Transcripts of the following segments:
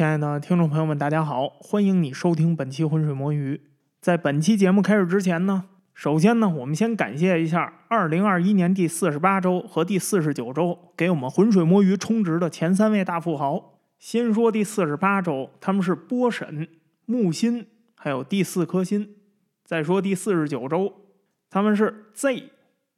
亲爱的听众朋友们，大家好，欢迎你收听本期浑水摸鱼。在本期节目开始之前呢，首先呢，我们先感谢一下二零二一年第四十八周和第四十九周给我们浑水摸鱼充值的前三位大富豪。先说第四十八周，他们是波神、木心，还有第四颗心。再说第四十九周，他们是 Z、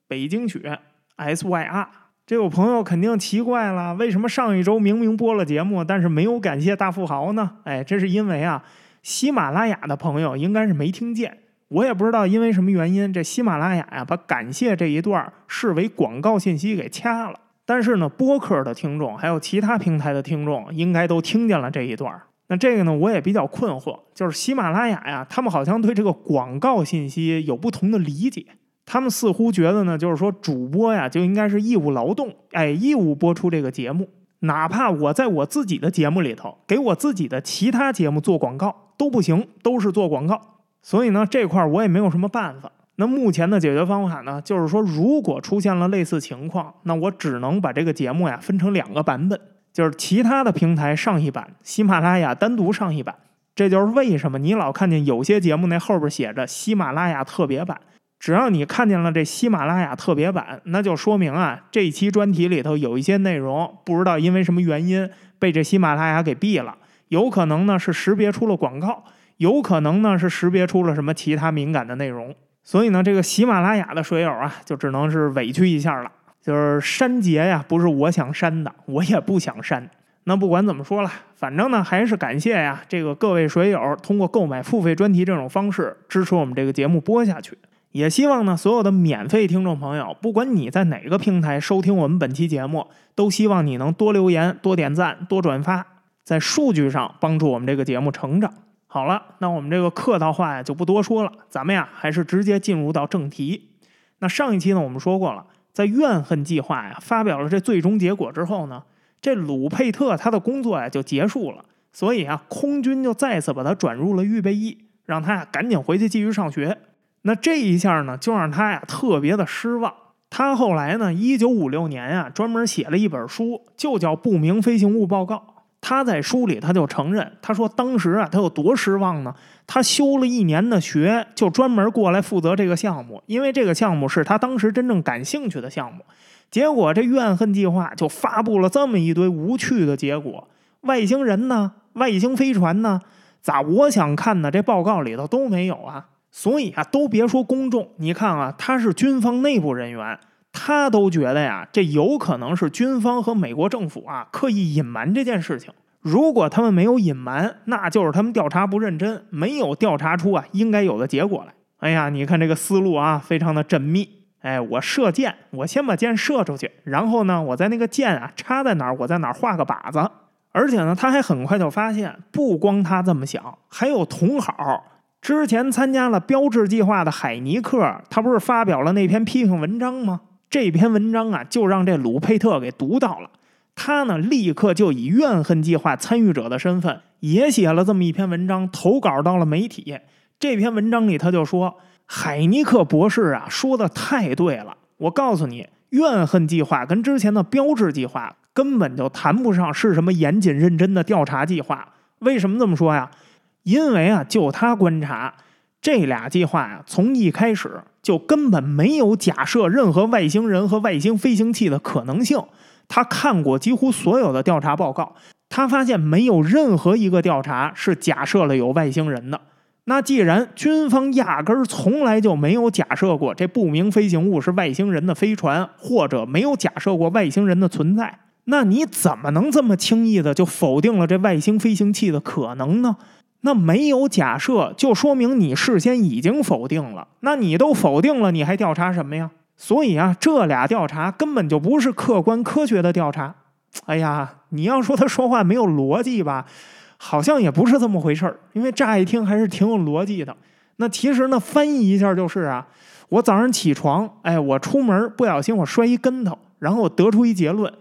北京雪、SYR。这有朋友肯定奇怪了，为什么上一周明明播了节目，但是没有感谢大富豪呢？哎，这是因为啊，喜马拉雅的朋友应该是没听见，我也不知道因为什么原因，这喜马拉雅呀把感谢这一段视为广告信息给掐了。但是呢，播客的听众还有其他平台的听众应该都听见了这一段。那这个呢，我也比较困惑，就是喜马拉雅呀，他们好像对这个广告信息有不同的理解。他们似乎觉得呢，就是说主播呀就应该是义务劳动，哎，义务播出这个节目，哪怕我在我自己的节目里头给我自己的其他节目做广告都不行，都是做广告。所以呢，这块我也没有什么办法。那目前的解决方法呢，就是说如果出现了类似情况，那我只能把这个节目呀分成两个版本，就是其他的平台上一版，喜马拉雅单独上一版。这就是为什么你老看见有些节目那后边写着喜马拉雅特别版。只要你看见了这喜马拉雅特别版，那就说明啊，这期专题里头有一些内容，不知道因为什么原因被这喜马拉雅给毙了。有可能呢是识别出了广告，有可能呢是识别出了什么其他敏感的内容。所以呢，这个喜马拉雅的水友啊，就只能是委屈一下了。就是删节呀，不是我想删的，我也不想删。那不管怎么说了，反正呢还是感谢呀，这个各位水友通过购买付费专题这种方式支持我们这个节目播下去。也希望呢，所有的免费听众朋友，不管你在哪个平台收听我们本期节目，都希望你能多留言、多点赞、多转发，在数据上帮助我们这个节目成长。好了，那我们这个客套话呀就不多说了，咱们呀还是直接进入到正题。那上一期呢，我们说过了，在怨恨计划呀发表了这最终结果之后呢，这鲁佩特他的工作呀就结束了，所以啊，空军就再次把他转入了预备役，让他呀赶紧回去继续上学。那这一下呢，就让他呀特别的失望。他后来呢，一九五六年啊，专门写了一本书，就叫《不明飞行物报告》。他在书里他就承认，他说当时啊，他有多失望呢？他修了一年的学，就专门过来负责这个项目，因为这个项目是他当时真正感兴趣的项目。结果这怨恨计划就发布了这么一堆无趣的结果：外星人呢？外星飞船呢？咋我想看的这报告里头都没有啊？所以啊，都别说公众，你看啊，他是军方内部人员，他都觉得呀，这有可能是军方和美国政府啊刻意隐瞒这件事情。如果他们没有隐瞒，那就是他们调查不认真，没有调查出啊应该有的结果来。哎呀，你看这个思路啊，非常的缜密。哎，我射箭，我先把箭射出去，然后呢，我在那个箭啊插在哪儿，我在哪儿画个靶子。而且呢，他还很快就发现，不光他这么想，还有同好。之前参加了标志计划的海尼克，他不是发表了那篇批评文章吗？这篇文章啊，就让这鲁佩特给读到了。他呢，立刻就以怨恨计划参与者的身份，也写了这么一篇文章，投稿到了媒体。这篇文章里，他就说：“海尼克博士啊，说的太对了。我告诉你，怨恨计划跟之前的标志计划根本就谈不上是什么严谨认真的调查计划。为什么这么说呀？”因为啊，就他观察，这俩计划呀，从一开始就根本没有假设任何外星人和外星飞行器的可能性。他看过几乎所有的调查报告，他发现没有任何一个调查是假设了有外星人的。那既然军方压根儿从来就没有假设过这不明飞行物是外星人的飞船，或者没有假设过外星人的存在，那你怎么能这么轻易的就否定了这外星飞行器的可能呢？那没有假设，就说明你事先已经否定了。那你都否定了，你还调查什么呀？所以啊，这俩调查根本就不是客观科学的调查。哎呀，你要说他说话没有逻辑吧，好像也不是这么回事儿。因为乍一听还是挺有逻辑的。那其实呢，翻译一下就是啊，我早上起床，哎，我出门不小心我摔一跟头，然后我得出一结论。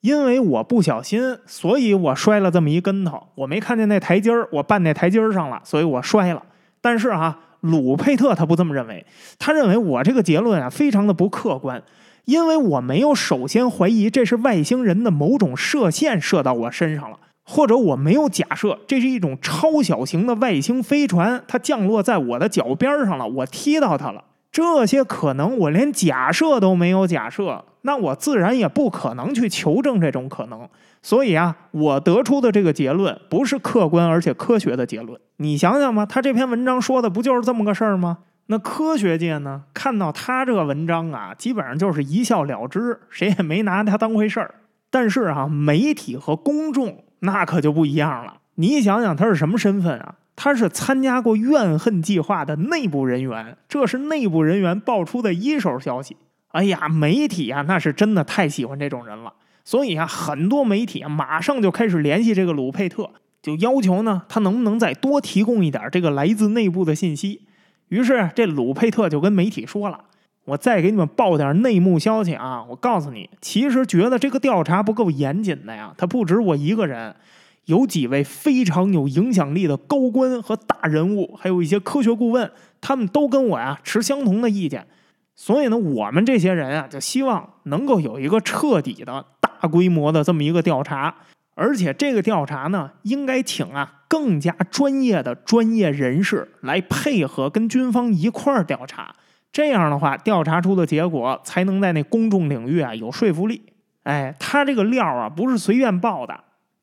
因为我不小心，所以我摔了这么一跟头。我没看见那台阶儿，我绊那台阶儿上了，所以我摔了。但是哈，鲁佩特他不这么认为，他认为我这个结论啊非常的不客观，因为我没有首先怀疑这是外星人的某种射线射到我身上了，或者我没有假设这是一种超小型的外星飞船，它降落在我的脚边上了，我踢到它了。这些可能我连假设都没有假设，那我自然也不可能去求证这种可能。所以啊，我得出的这个结论不是客观而且科学的结论。你想想吧，他这篇文章说的不就是这么个事儿吗？那科学界呢，看到他这个文章啊，基本上就是一笑了之，谁也没拿他当回事儿。但是啊，媒体和公众那可就不一样了。你想想，他是什么身份啊？他是参加过怨恨计划的内部人员，这是内部人员爆出的一手消息。哎呀，媒体啊，那是真的太喜欢这种人了。所以啊，很多媒体啊，马上就开始联系这个鲁佩特，就要求呢，他能不能再多提供一点这个来自内部的信息。于是这鲁佩特就跟媒体说了：“我再给你们报点内幕消息啊！我告诉你，其实觉得这个调查不够严谨的呀，他不止我一个人，有几位非常有影响力的高官和大人物，还有一些科学顾问，他们都跟我呀持相同的意见。所以呢，我们这些人啊，就希望能够有一个彻底的。”大规模的这么一个调查，而且这个调查呢，应该请啊更加专业的专业人士来配合，跟军方一块儿调查。这样的话，调查出的结果才能在那公众领域啊有说服力。哎，他这个料啊不是随便报的，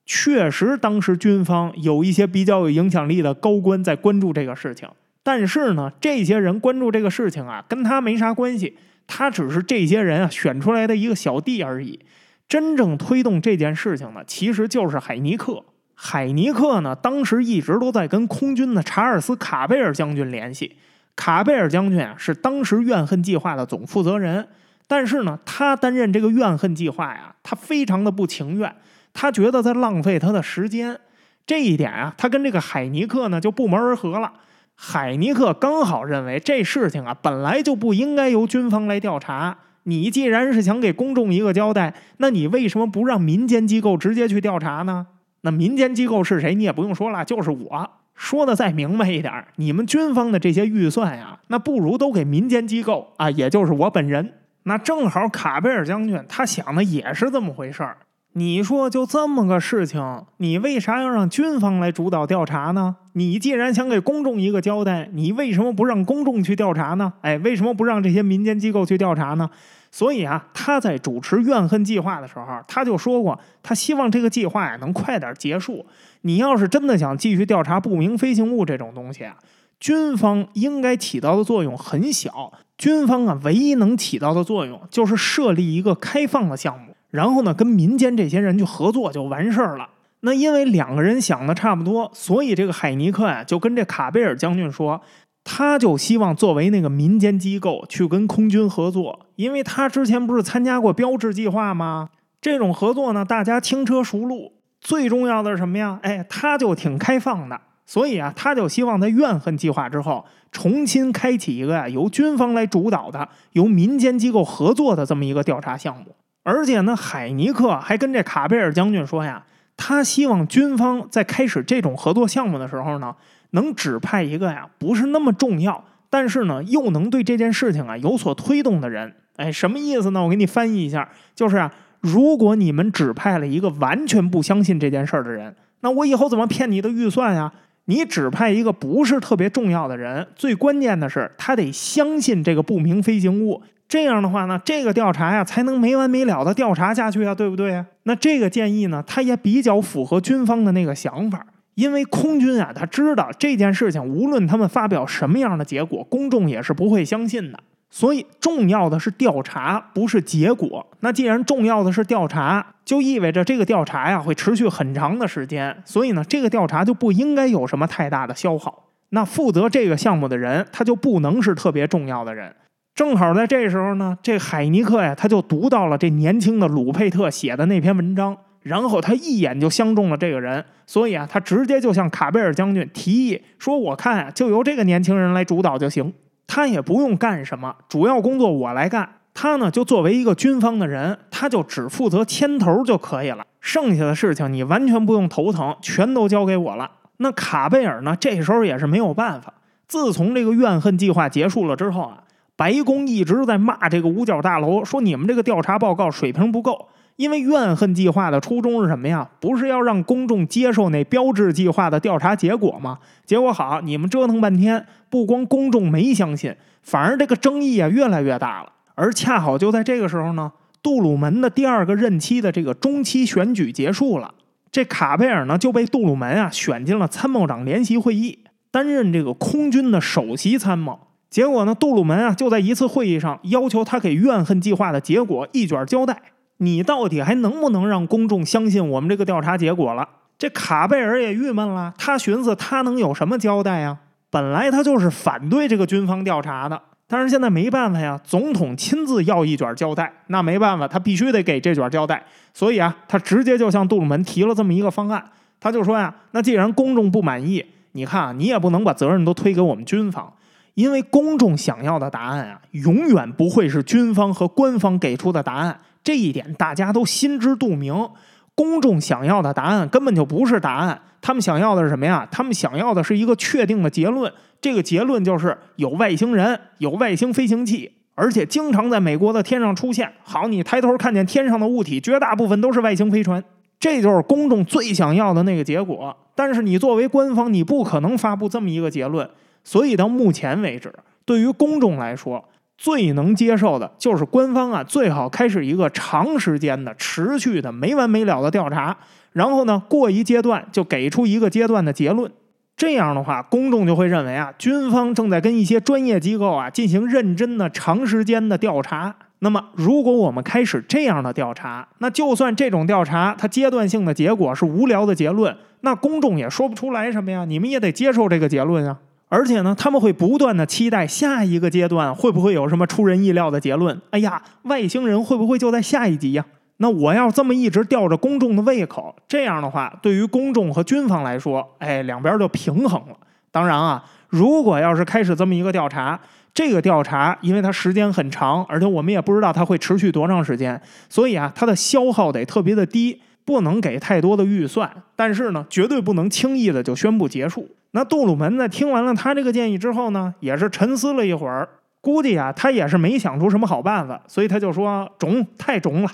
确实当时军方有一些比较有影响力的高官在关注这个事情。但是呢，这些人关注这个事情啊，跟他没啥关系，他只是这些人啊选出来的一个小弟而已。真正推动这件事情呢，其实就是海尼克。海尼克呢，当时一直都在跟空军的查尔斯·卡贝尔将军联系。卡贝尔将军啊，是当时怨恨计划的总负责人。但是呢，他担任这个怨恨计划呀，他非常的不情愿，他觉得在浪费他的时间。这一点啊，他跟这个海尼克呢就不谋而合了。海尼克刚好认为这事情啊，本来就不应该由军方来调查。你既然是想给公众一个交代，那你为什么不让民间机构直接去调查呢？那民间机构是谁？你也不用说了，就是我说的再明白一点，你们军方的这些预算呀，那不如都给民间机构啊，也就是我本人。那正好卡贝尔将军他想的也是这么回事儿。你说就这么个事情，你为啥要让军方来主导调查呢？你既然想给公众一个交代，你为什么不让公众去调查呢？哎，为什么不让这些民间机构去调查呢？所以啊，他在主持怨恨计划的时候，他就说过，他希望这个计划呀能快点结束。你要是真的想继续调查不明飞行物这种东西啊，军方应该起到的作用很小。军方啊，唯一能起到的作用就是设立一个开放的项目，然后呢，跟民间这些人去合作就完事儿了。那因为两个人想的差不多，所以这个海尼克呀就跟这卡贝尔将军说。他就希望作为那个民间机构去跟空军合作，因为他之前不是参加过标志计划吗？这种合作呢，大家轻车熟路。最重要的是什么呀？哎，他就挺开放的，所以啊，他就希望在怨恨计划之后重新开启一个呀由军方来主导的、由民间机构合作的这么一个调查项目。而且呢，海尼克还跟这卡贝尔将军说呀，他希望军方在开始这种合作项目的时候呢。能指派一个呀，不是那么重要，但是呢，又能对这件事情啊有所推动的人。哎，什么意思呢？我给你翻译一下，就是啊，如果你们指派了一个完全不相信这件事儿的人，那我以后怎么骗你的预算呀？你指派一个不是特别重要的人，最关键的是他得相信这个不明飞行物。这样的话呢，这个调查呀才能没完没了的调查下去啊，对不对呀？那这个建议呢，它也比较符合军方的那个想法。因为空军啊，他知道这件事情，无论他们发表什么样的结果，公众也是不会相信的。所以，重要的是调查，不是结果。那既然重要的是调查，就意味着这个调查呀会持续很长的时间。所以呢，这个调查就不应该有什么太大的消耗。那负责这个项目的人，他就不能是特别重要的人。正好在这时候呢，这海尼克呀，他就读到了这年轻的鲁佩特写的那篇文章。然后他一眼就相中了这个人，所以啊，他直接就向卡贝尔将军提议说：“我看啊，就由这个年轻人来主导就行，他也不用干什么，主要工作我来干。他呢，就作为一个军方的人，他就只负责牵头就可以了，剩下的事情你完全不用头疼，全都交给我了。”那卡贝尔呢，这时候也是没有办法。自从这个怨恨计划结束了之后啊，白宫一直在骂这个五角大楼，说你们这个调查报告水平不够。因为怨恨计划的初衷是什么呀？不是要让公众接受那标志计划的调查结果吗？结果好，你们折腾半天，不光公众没相信，反而这个争议啊越来越大了。而恰好就在这个时候呢，杜鲁门的第二个任期的这个中期选举结束了，这卡贝尔呢就被杜鲁门啊选进了参谋长联席会议，担任这个空军的首席参谋。结果呢，杜鲁门啊就在一次会议上要求他给怨恨计划的结果一卷交代。你到底还能不能让公众相信我们这个调查结果了？这卡贝尔也郁闷了，他寻思他能有什么交代呀？本来他就是反对这个军方调查的，但是现在没办法呀，总统亲自要一卷交代，那没办法，他必须得给这卷交代。所以啊，他直接就向杜鲁门提了这么一个方案，他就说呀，那既然公众不满意，你看啊，你也不能把责任都推给我们军方，因为公众想要的答案啊，永远不会是军方和官方给出的答案。这一点大家都心知肚明，公众想要的答案根本就不是答案，他们想要的是什么呀？他们想要的是一个确定的结论，这个结论就是有外星人，有外星飞行器，而且经常在美国的天上出现。好，你抬头看见天上的物体，绝大部分都是外星飞船，这就是公众最想要的那个结果。但是你作为官方，你不可能发布这么一个结论，所以到目前为止，对于公众来说。最能接受的就是官方啊，最好开始一个长时间的、持续的、没完没了的调查，然后呢，过一阶段就给出一个阶段的结论。这样的话，公众就会认为啊，军方正在跟一些专业机构啊进行认真的、长时间的调查。那么，如果我们开始这样的调查，那就算这种调查它阶段性的结果是无聊的结论，那公众也说不出来什么呀，你们也得接受这个结论啊。而且呢，他们会不断的期待下一个阶段会不会有什么出人意料的结论？哎呀，外星人会不会就在下一集呀？那我要这么一直吊着公众的胃口，这样的话，对于公众和军方来说，哎，两边就平衡了。当然啊，如果要是开始这么一个调查，这个调查因为它时间很长，而且我们也不知道它会持续多长时间，所以啊，它的消耗得特别的低。不能给太多的预算，但是呢，绝对不能轻易的就宣布结束。那杜鲁门在听完了他这个建议之后呢，也是沉思了一会儿，估计啊，他也是没想出什么好办法，所以他就说：“中，太中了，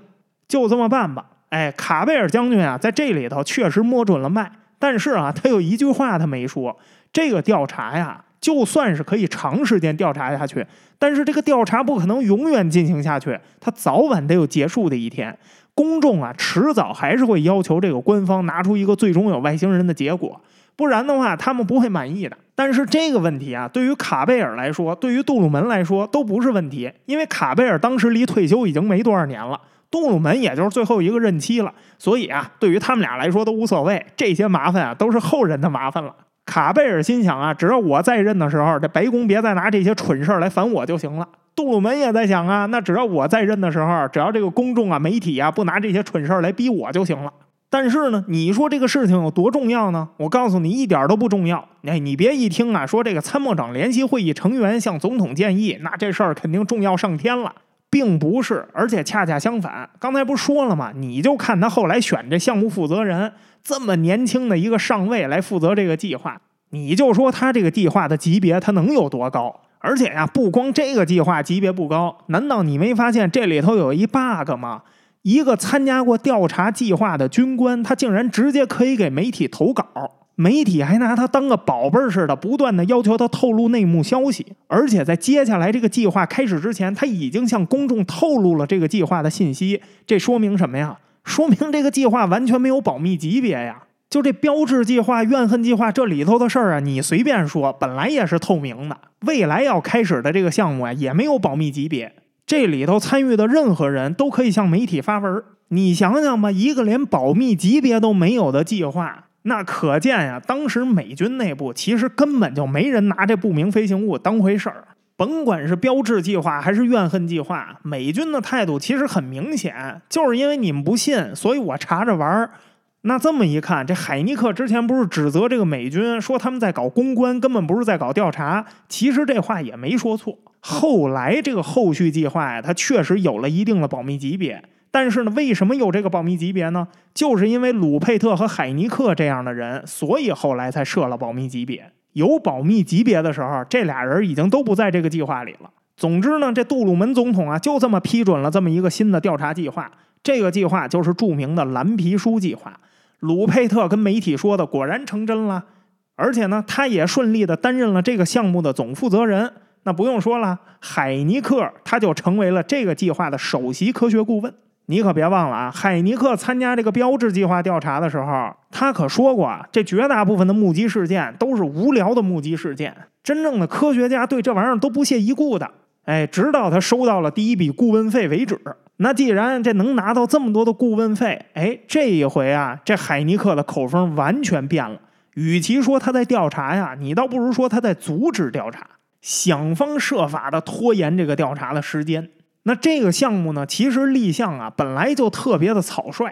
就这么办吧。”哎，卡贝尔将军啊，在这里头确实摸准了脉，但是啊，他有一句话他没说：这个调查呀，就算是可以长时间调查下去，但是这个调查不可能永远进行下去，它早晚得有结束的一天。公众啊，迟早还是会要求这个官方拿出一个最终有外星人的结果，不然的话，他们不会满意的。但是这个问题啊，对于卡贝尔来说，对于杜鲁门来说都不是问题，因为卡贝尔当时离退休已经没多少年了，杜鲁门也就是最后一个任期了，所以啊，对于他们俩来说都无所谓，这些麻烦啊都是后人的麻烦了。卡贝尔心想啊，只要我在任的时候，这白宫别再拿这些蠢事儿来烦我就行了。杜鲁门也在想啊，那只要我在任的时候，只要这个公众啊、媒体啊不拿这些蠢事儿来逼我就行了。但是呢，你说这个事情有多重要呢？我告诉你，一点都不重要。哎，你别一听啊，说这个参谋长联席会议成员向总统建议，那这事儿肯定重要上天了，并不是。而且恰恰相反，刚才不是说了吗？你就看他后来选这项目负责人，这么年轻的一个上尉来负责这个计划，你就说他这个计划的级别他能有多高？而且呀，不光这个计划级别不高，难道你没发现这里头有一 bug 吗？一个参加过调查计划的军官，他竟然直接可以给媒体投稿，媒体还拿他当个宝贝似的，不断的要求他透露内幕消息。而且在接下来这个计划开始之前，他已经向公众透露了这个计划的信息。这说明什么呀？说明这个计划完全没有保密级别呀。就这标志计划、怨恨计划这里头的事儿啊，你随便说，本来也是透明的。未来要开始的这个项目啊，也没有保密级别。这里头参与的任何人都可以向媒体发文。你想想吧，一个连保密级别都没有的计划，那可见呀，当时美军内部其实根本就没人拿这不明飞行物当回事儿。甭管是标志计划还是怨恨计划，美军的态度其实很明显，就是因为你们不信，所以我查着玩儿。那这么一看，这海尼克之前不是指责这个美军说他们在搞公关，根本不是在搞调查。其实这话也没说错。后来这个后续计划呀，它确实有了一定的保密级别。但是呢，为什么有这个保密级别呢？就是因为鲁佩特和海尼克这样的人，所以后来才设了保密级别。有保密级别的时候，这俩人已经都不在这个计划里了。总之呢，这杜鲁门总统啊，就这么批准了这么一个新的调查计划。这个计划就是著名的蓝皮书计划。鲁佩特跟媒体说的果然成真了，而且呢，他也顺利的担任了这个项目的总负责人。那不用说了，海尼克他就成为了这个计划的首席科学顾问。你可别忘了啊，海尼克参加这个标志计划调查的时候，他可说过啊，这绝大部分的目击事件都是无聊的目击事件，真正的科学家对这玩意儿都不屑一顾的。哎，直到他收到了第一笔顾问费为止。那既然这能拿到这么多的顾问费，哎，这一回啊，这海尼克的口风完全变了。与其说他在调查呀，你倒不如说他在阻止调查，想方设法的拖延这个调查的时间。那这个项目呢，其实立项啊，本来就特别的草率，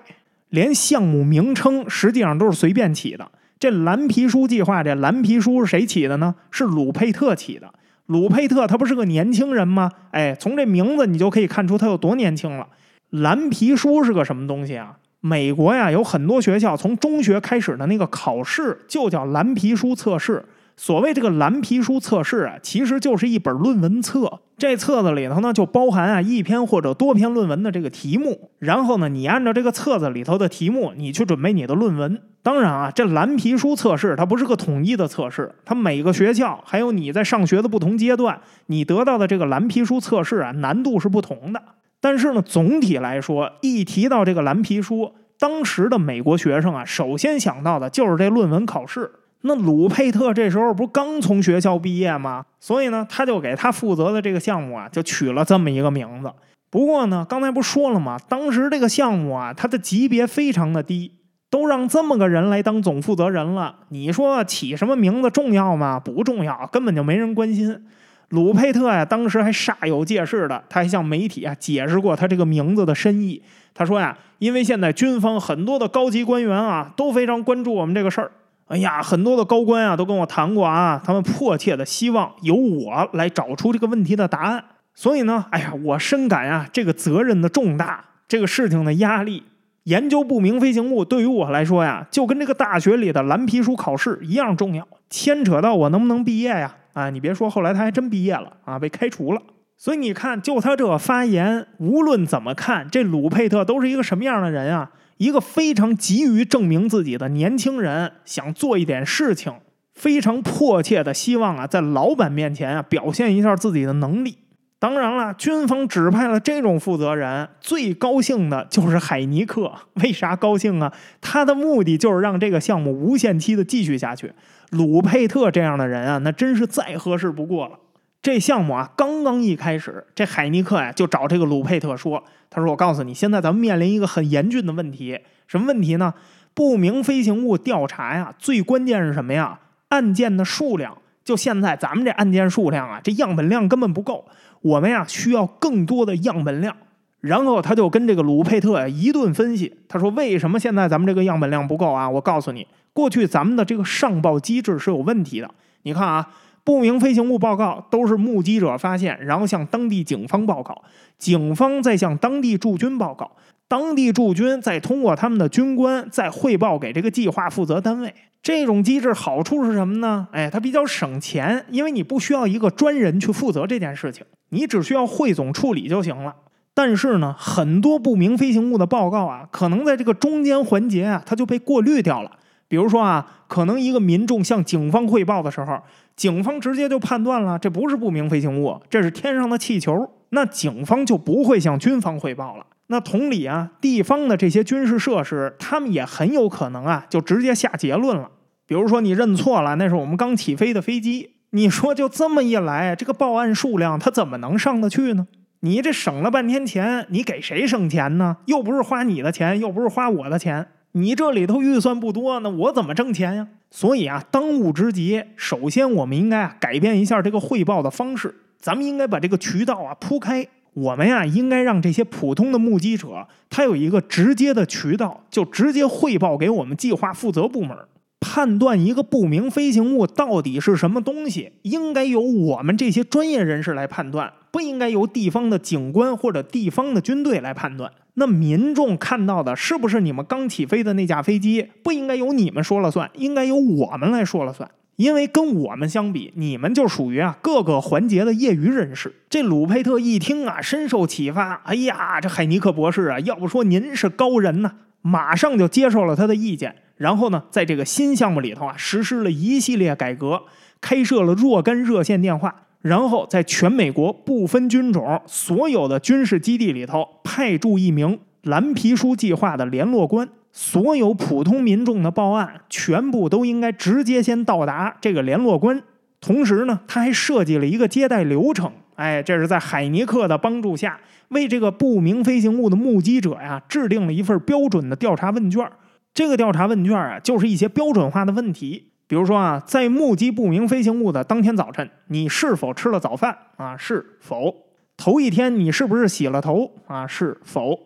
连项目名称实际上都是随便起的。这蓝皮书计划，这蓝皮书是谁起的呢？是鲁佩特起的。鲁佩特他不是个年轻人吗？哎，从这名字你就可以看出他有多年轻了。蓝皮书是个什么东西啊？美国呀，有很多学校从中学开始的那个考试就叫蓝皮书测试。所谓这个蓝皮书测试啊，其实就是一本论文册。这册子里头呢，就包含啊一篇或者多篇论文的这个题目。然后呢，你按照这个册子里头的题目，你去准备你的论文。当然啊，这蓝皮书测试它不是个统一的测试，它每个学校还有你在上学的不同阶段，你得到的这个蓝皮书测试啊，难度是不同的。但是呢，总体来说，一提到这个蓝皮书，当时的美国学生啊，首先想到的就是这论文考试。那鲁佩特这时候不刚从学校毕业吗？所以呢，他就给他负责的这个项目啊，就取了这么一个名字。不过呢，刚才不说了吗？当时这个项目啊，它的级别非常的低，都让这么个人来当总负责人了。你说起什么名字重要吗？不重要，根本就没人关心。鲁佩特呀，当时还煞有介事的，他还向媒体啊解释过他这个名字的深意。他说呀，因为现在军方很多的高级官员啊，都非常关注我们这个事儿。哎呀，很多的高官啊都跟我谈过啊，他们迫切的希望由我来找出这个问题的答案。所以呢，哎呀，我深感啊这个责任的重大，这个事情的压力。研究不明飞行物对于我来说呀，就跟这个大学里的蓝皮书考试一样重要，牵扯到我能不能毕业呀。啊，你别说，后来他还真毕业了啊，被开除了。所以你看，就他这发言，无论怎么看，这鲁佩特都是一个什么样的人啊？一个非常急于证明自己的年轻人，想做一点事情，非常迫切的希望啊，在老板面前啊表现一下自己的能力。当然了，军方指派了这种负责人，最高兴的就是海尼克。为啥高兴啊？他的目的就是让这个项目无限期的继续下去。鲁佩特这样的人啊，那真是再合适不过了。这项目啊，刚刚一开始，这海尼克呀就找这个鲁佩特说：“他说，我告诉你，现在咱们面临一个很严峻的问题，什么问题呢？不明飞行物调查呀，最关键是什么呀？案件的数量。就现在咱们这案件数量啊，这样本量根本不够，我们呀需要更多的样本量。然后他就跟这个鲁佩特呀一顿分析，他说为什么现在咱们这个样本量不够啊？我告诉你，过去咱们的这个上报机制是有问题的。你看啊。”不明飞行物报告都是目击者发现，然后向当地警方报告，警方再向当地驻军报告，当地驻军再通过他们的军官再汇报给这个计划负责单位。这种机制好处是什么呢？哎，它比较省钱，因为你不需要一个专人去负责这件事情，你只需要汇总处理就行了。但是呢，很多不明飞行物的报告啊，可能在这个中间环节啊，它就被过滤掉了。比如说啊，可能一个民众向警方汇报的时候，警方直接就判断了这不是不明飞行物，这是天上的气球，那警方就不会向军方汇报了。那同理啊，地方的这些军事设施，他们也很有可能啊，就直接下结论了。比如说你认错了，那是我们刚起飞的飞机，你说就这么一来，这个报案数量它怎么能上得去呢？你这省了半天钱，你给谁省钱呢？又不是花你的钱，又不是花我的钱。你这里头预算不多，那我怎么挣钱呀？所以啊，当务之急，首先我们应该啊改变一下这个汇报的方式。咱们应该把这个渠道啊铺开。我们呀应该让这些普通的目击者，他有一个直接的渠道，就直接汇报给我们计划负责部门。判断一个不明飞行物到底是什么东西，应该由我们这些专业人士来判断，不应该由地方的警官或者地方的军队来判断。那民众看到的是不是你们刚起飞的那架飞机？不应该由你们说了算，应该由我们来说了算。因为跟我们相比，你们就属于啊各个环节的业余人士。这鲁佩特一听啊，深受启发。哎呀，这海尼克博士啊，要不说您是高人呢，马上就接受了他的意见。然后呢，在这个新项目里头啊，实施了一系列改革，开设了若干热线电话，然后在全美国不分军种所有的军事基地里头派驻一名蓝皮书计划的联络官。所有普通民众的报案，全部都应该直接先到达这个联络官。同时呢，他还设计了一个接待流程。哎，这是在海尼克的帮助下，为这个不明飞行物的目击者呀，制定了一份标准的调查问卷。这个调查问卷啊，就是一些标准化的问题，比如说啊，在目击不明飞行物的当天早晨，你是否吃了早饭？啊，是否？头一天你是不是洗了头？啊，是否？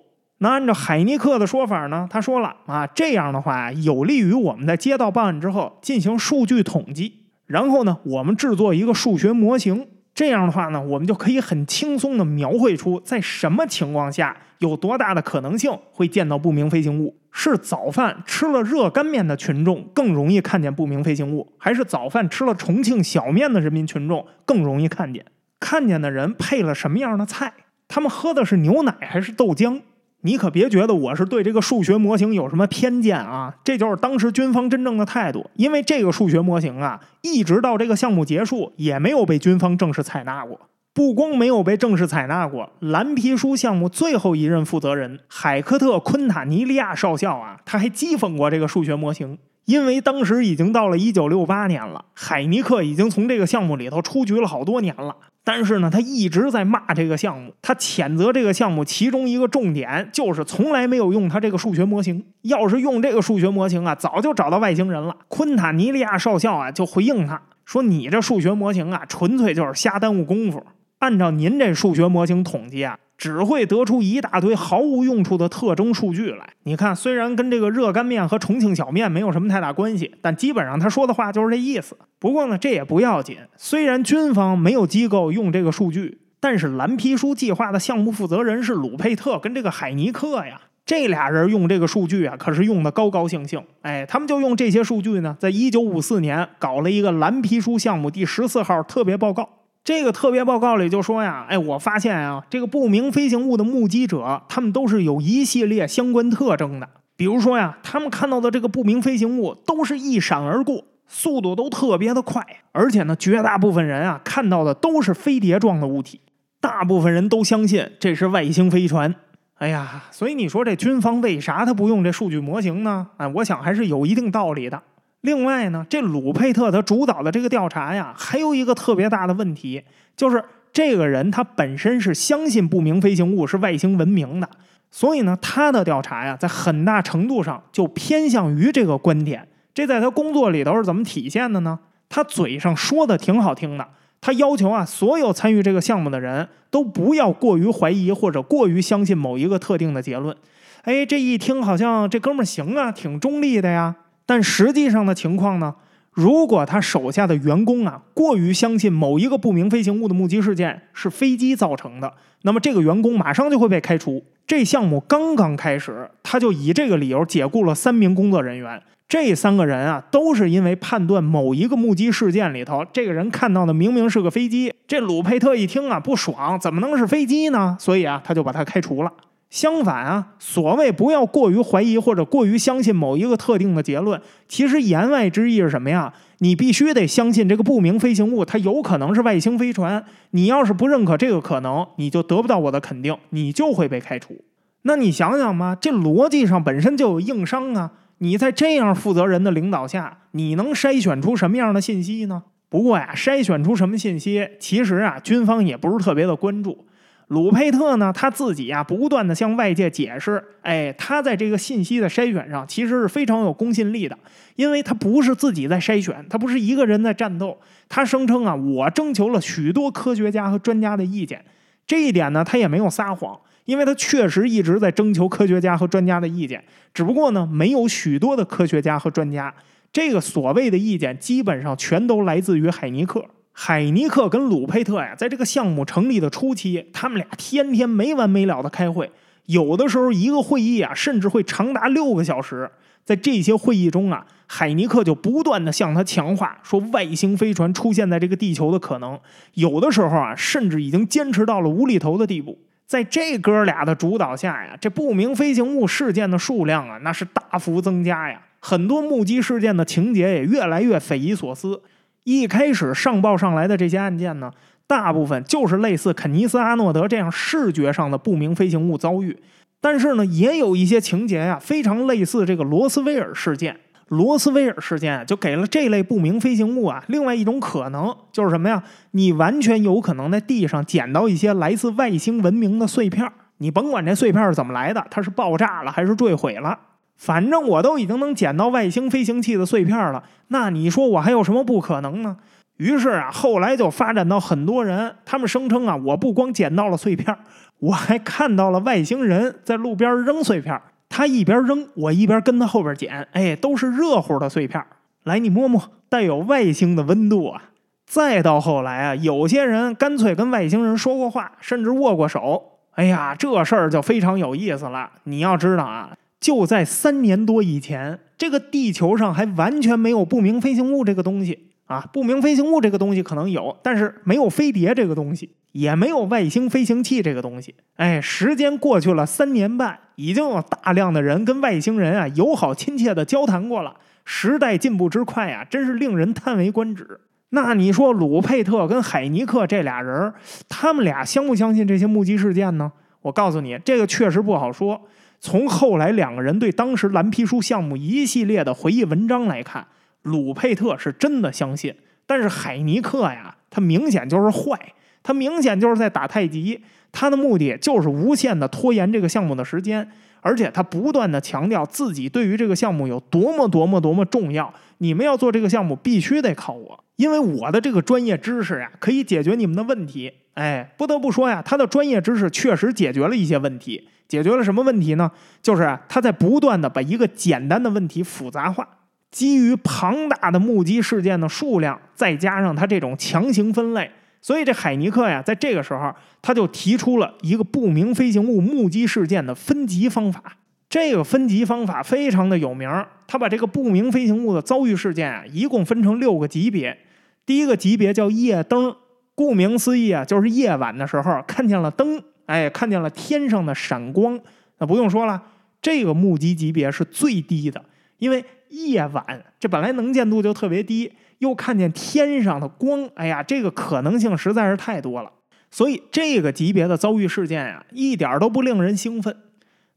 那按照海尼克的说法呢？他说了啊，这样的话有利于我们在接到报案之后进行数据统计，然后呢，我们制作一个数学模型。这样的话呢，我们就可以很轻松地描绘出在什么情况下有多大的可能性会见到不明飞行物。是早饭吃了热干面的群众更容易看见不明飞行物，还是早饭吃了重庆小面的人民群众更容易看见？看见的人配了什么样的菜？他们喝的是牛奶还是豆浆？你可别觉得我是对这个数学模型有什么偏见啊！这就是当时军方真正的态度。因为这个数学模型啊，一直到这个项目结束，也没有被军方正式采纳过。不光没有被正式采纳过，蓝皮书项目最后一任负责人海科特·昆塔尼利亚少校啊，他还讥讽过这个数学模型。因为当时已经到了一九六八年了，海尼克已经从这个项目里头出局了好多年了。但是呢，他一直在骂这个项目，他谴责这个项目，其中一个重点就是从来没有用他这个数学模型。要是用这个数学模型啊，早就找到外星人了。昆塔尼利亚少校啊，就回应他说：“你这数学模型啊，纯粹就是瞎耽误功夫。按照您这数学模型统计啊。”只会得出一大堆毫无用处的特征数据来。你看，虽然跟这个热干面和重庆小面没有什么太大关系，但基本上他说的话就是这意思。不过呢，这也不要紧。虽然军方没有机构用这个数据，但是蓝皮书计划的项目负责人是鲁佩特跟这个海尼克呀，这俩人用这个数据啊，可是用的高高兴兴。哎，他们就用这些数据呢，在一九五四年搞了一个蓝皮书项目第十四号特别报告。这个特别报告里就说呀，哎，我发现啊，这个不明飞行物的目击者，他们都是有一系列相关特征的。比如说呀，他们看到的这个不明飞行物都是一闪而过，速度都特别的快，而且呢，绝大部分人啊看到的都是飞碟状的物体，大部分人都相信这是外星飞船。哎呀，所以你说这军方为啥他不用这数据模型呢？哎，我想还是有一定道理的。另外呢，这鲁佩特他主导的这个调查呀，还有一个特别大的问题，就是这个人他本身是相信不明飞行物是外星文明的，所以呢，他的调查呀，在很大程度上就偏向于这个观点。这在他工作里头是怎么体现的呢？他嘴上说的挺好听的，他要求啊，所有参与这个项目的人都不要过于怀疑或者过于相信某一个特定的结论。哎，这一听好像这哥们儿行啊，挺中立的呀。但实际上的情况呢？如果他手下的员工啊过于相信某一个不明飞行物的目击事件是飞机造成的，那么这个员工马上就会被开除。这项目刚刚开始，他就以这个理由解雇了三名工作人员。这三个人啊，都是因为判断某一个目击事件里头，这个人看到的明明是个飞机。这鲁佩特一听啊，不爽，怎么能是飞机呢？所以啊，他就把他开除了。相反啊，所谓不要过于怀疑或者过于相信某一个特定的结论，其实言外之意是什么呀？你必须得相信这个不明飞行物，它有可能是外星飞船。你要是不认可这个可能，你就得不到我的肯定，你就会被开除。那你想想嘛，这逻辑上本身就有硬伤啊！你在这样负责人的领导下，你能筛选出什么样的信息呢？不过呀，筛选出什么信息，其实啊，军方也不是特别的关注。鲁佩特呢，他自己呀，不断的向外界解释，哎，他在这个信息的筛选上其实是非常有公信力的，因为他不是自己在筛选，他不是一个人在战斗，他声称啊，我征求了许多科学家和专家的意见，这一点呢，他也没有撒谎，因为他确实一直在征求科学家和专家的意见，只不过呢，没有许多的科学家和专家，这个所谓的意见基本上全都来自于海尼克。海尼克跟鲁佩特呀，在这个项目成立的初期，他们俩天天没完没了的开会，有的时候一个会议啊，甚至会长达六个小时。在这些会议中啊，海尼克就不断的向他强化说外星飞船出现在这个地球的可能，有的时候啊，甚至已经坚持到了无厘头的地步。在这哥俩的主导下呀，这不明飞行物事件的数量啊，那是大幅增加呀。很多目击事件的情节也越来越匪夷所思。一开始上报上来的这些案件呢，大部分就是类似肯尼斯阿诺德这样视觉上的不明飞行物遭遇。但是呢，也有一些情节呀，非常类似这个罗斯威尔事件。罗斯威尔事件就给了这类不明飞行物啊，另外一种可能就是什么呀？你完全有可能在地上捡到一些来自外星文明的碎片你甭管这碎片是怎么来的，它是爆炸了还是坠毁了，反正我都已经能捡到外星飞行器的碎片了。那你说我还有什么不可能呢？于是啊，后来就发展到很多人，他们声称啊，我不光捡到了碎片我还看到了外星人在路边扔碎片他一边扔，我一边跟他后边捡，哎，都是热乎的碎片来，你摸摸，带有外星的温度啊！再到后来啊，有些人干脆跟外星人说过话，甚至握过手。哎呀，这事儿就非常有意思了。你要知道啊，就在三年多以前，这个地球上还完全没有不明飞行物这个东西。啊，不明飞行物这个东西可能有，但是没有飞碟这个东西，也没有外星飞行器这个东西。哎，时间过去了三年半，已经有大量的人跟外星人啊友好亲切的交谈过了。时代进步之快啊，真是令人叹为观止。那你说鲁佩特跟海尼克这俩人，他们俩相不相信这些目击事件呢？我告诉你，这个确实不好说。从后来两个人对当时蓝皮书项目一系列的回忆文章来看。鲁佩特是真的相信，但是海尼克呀，他明显就是坏，他明显就是在打太极，他的目的就是无限的拖延这个项目的时间，而且他不断的强调自己对于这个项目有多么多么多么重要。你们要做这个项目，必须得靠我，因为我的这个专业知识呀，可以解决你们的问题。哎，不得不说呀，他的专业知识确实解决了一些问题，解决了什么问题呢？就是他在不断的把一个简单的问题复杂化。基于庞大的目击事件的数量，再加上他这种强行分类，所以这海尼克呀，在这个时候他就提出了一个不明飞行物目击事件的分级方法。这个分级方法非常的有名，他把这个不明飞行物的遭遇事件啊，一共分成六个级别。第一个级别叫夜灯，顾名思义啊，就是夜晚的时候看见了灯，哎，看见了天上的闪光。那不用说了，这个目击级别是最低的，因为。夜晚，这本来能见度就特别低，又看见天上的光，哎呀，这个可能性实在是太多了。所以这个级别的遭遇事件呀，一点都不令人兴奋。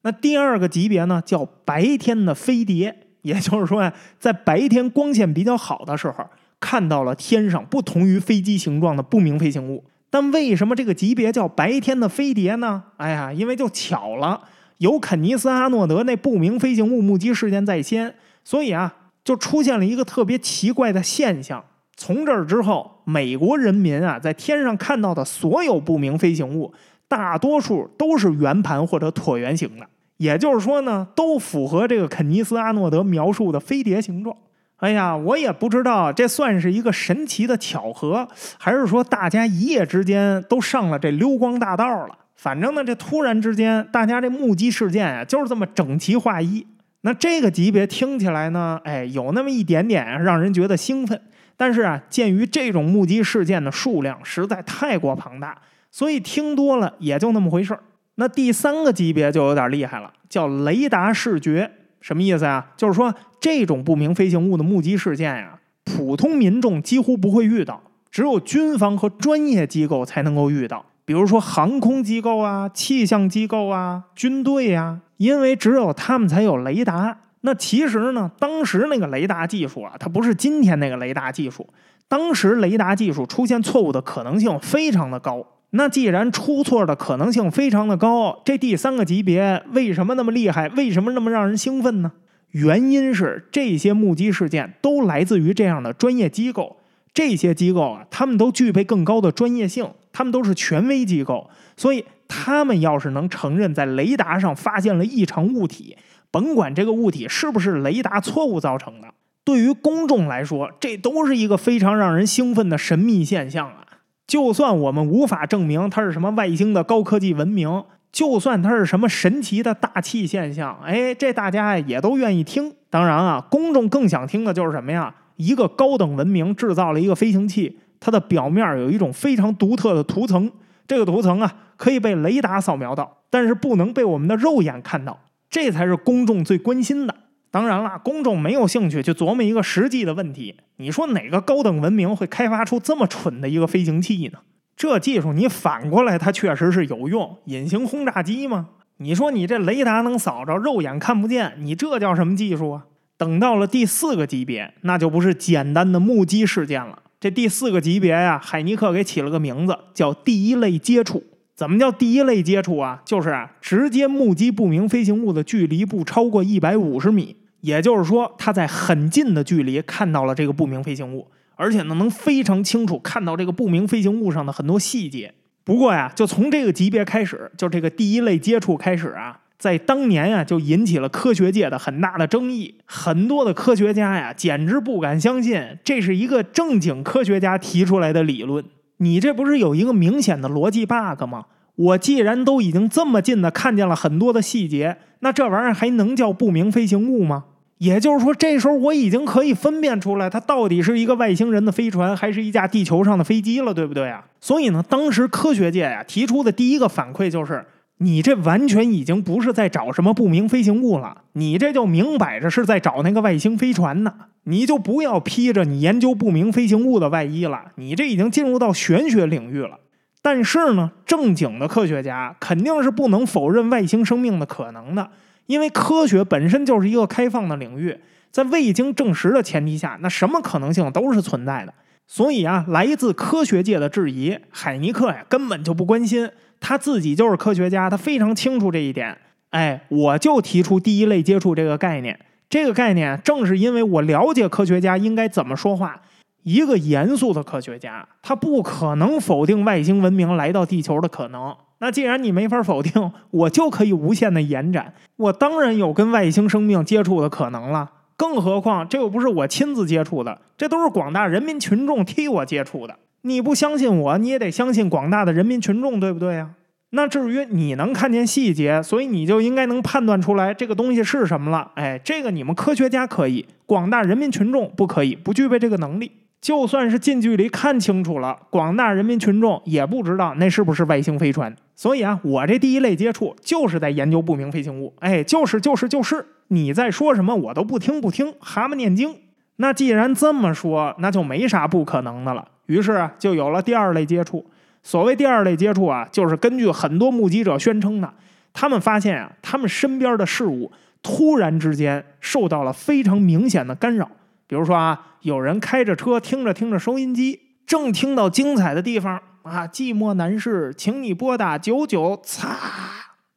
那第二个级别呢，叫白天的飞碟，也就是说呀，在白天光线比较好的时候，看到了天上不同于飞机形状的不明飞行物。但为什么这个级别叫白天的飞碟呢？哎呀，因为就巧了，有肯尼斯阿诺德那不明飞行物目击事件在先。所以啊，就出现了一个特别奇怪的现象。从这儿之后，美国人民啊，在天上看到的所有不明飞行物，大多数都是圆盘或者椭圆形的。也就是说呢，都符合这个肯尼斯阿诺德描述的飞碟形状。哎呀，我也不知道这算是一个神奇的巧合，还是说大家一夜之间都上了这溜光大道了。反正呢，这突然之间，大家这目击事件啊，就是这么整齐划一。那这个级别听起来呢，哎，有那么一点点让人觉得兴奋。但是啊，鉴于这种目击事件的数量实在太过庞大，所以听多了也就那么回事儿。那第三个级别就有点厉害了，叫雷达视觉，什么意思啊？就是说这种不明飞行物的目击事件呀，普通民众几乎不会遇到，只有军方和专业机构才能够遇到。比如说航空机构啊、气象机构啊、军队呀，因为只有他们才有雷达。那其实呢，当时那个雷达技术啊，它不是今天那个雷达技术。当时雷达技术出现错误的可能性非常的高。那既然出错的可能性非常的高，这第三个级别为什么那么厉害？为什么那么让人兴奋呢？原因是这些目击事件都来自于这样的专业机构。这些机构啊，他们都具备更高的专业性。他们都是权威机构，所以他们要是能承认在雷达上发现了异常物体，甭管这个物体是不是雷达错误造成的，对于公众来说，这都是一个非常让人兴奋的神秘现象啊！就算我们无法证明它是什么外星的高科技文明，就算它是什么神奇的大气现象，哎，这大家也都愿意听。当然啊，公众更想听的就是什么呀？一个高等文明制造了一个飞行器，它的表面有一种非常独特的涂层，这个涂层啊可以被雷达扫描到，但是不能被我们的肉眼看到，这才是公众最关心的。当然了，公众没有兴趣去琢磨一个实际的问题。你说哪个高等文明会开发出这么蠢的一个飞行器呢？这技术你反过来，它确实是有用。隐形轰炸机吗？你说你这雷达能扫着，肉眼看不见，你这叫什么技术啊？等到了第四个级别，那就不是简单的目击事件了。这第四个级别呀，海尼克给起了个名字，叫第一类接触。怎么叫第一类接触啊？就是啊，直接目击不明飞行物的距离不超过一百五十米，也就是说，他在很近的距离看到了这个不明飞行物。而且呢，能非常清楚看到这个不明飞行物上的很多细节。不过呀，就从这个级别开始，就这个第一类接触开始啊，在当年呀，就引起了科学界的很大的争议。很多的科学家呀，简直不敢相信这是一个正经科学家提出来的理论。你这不是有一个明显的逻辑 bug 吗？我既然都已经这么近的看见了很多的细节，那这玩意儿还能叫不明飞行物吗？也就是说，这时候我已经可以分辨出来，它到底是一个外星人的飞船，还是一架地球上的飞机了，对不对啊？所以呢，当时科学界呀提出的第一个反馈就是：你这完全已经不是在找什么不明飞行物了，你这就明摆着是在找那个外星飞船呢。你就不要披着你研究不明飞行物的外衣了，你这已经进入到玄学领域了。但是呢，正经的科学家肯定是不能否认外星生命的可能的。因为科学本身就是一个开放的领域，在未经证实的前提下，那什么可能性都是存在的。所以啊，来自科学界的质疑，海尼克呀根本就不关心，他自己就是科学家，他非常清楚这一点。哎，我就提出第一类接触这个概念，这个概念正是因为我了解科学家应该怎么说话。一个严肃的科学家，他不可能否定外星文明来到地球的可能。那既然你没法否定，我就可以无限的延展。我当然有跟外星生命接触的可能了。更何况这又不是我亲自接触的，这都是广大人民群众替我接触的。你不相信我，你也得相信广大的人民群众，对不对呀？那至于你能看见细节，所以你就应该能判断出来这个东西是什么了。哎，这个你们科学家可以，广大人民群众不可以，不具备这个能力。就算是近距离看清楚了，广大人民群众也不知道那是不是外星飞船。所以啊，我这第一类接触就是在研究不明飞行物。哎，就是就是就是，你在说什么我都不听不听，蛤蟆念经。那既然这么说，那就没啥不可能的了。于是，就有了第二类接触。所谓第二类接触啊，就是根据很多目击者宣称的，他们发现啊，他们身边的事物突然之间受到了非常明显的干扰。比如说啊，有人开着车，听着听着收音机，正听到精彩的地方啊，寂寞男士，请你拨打九九，擦，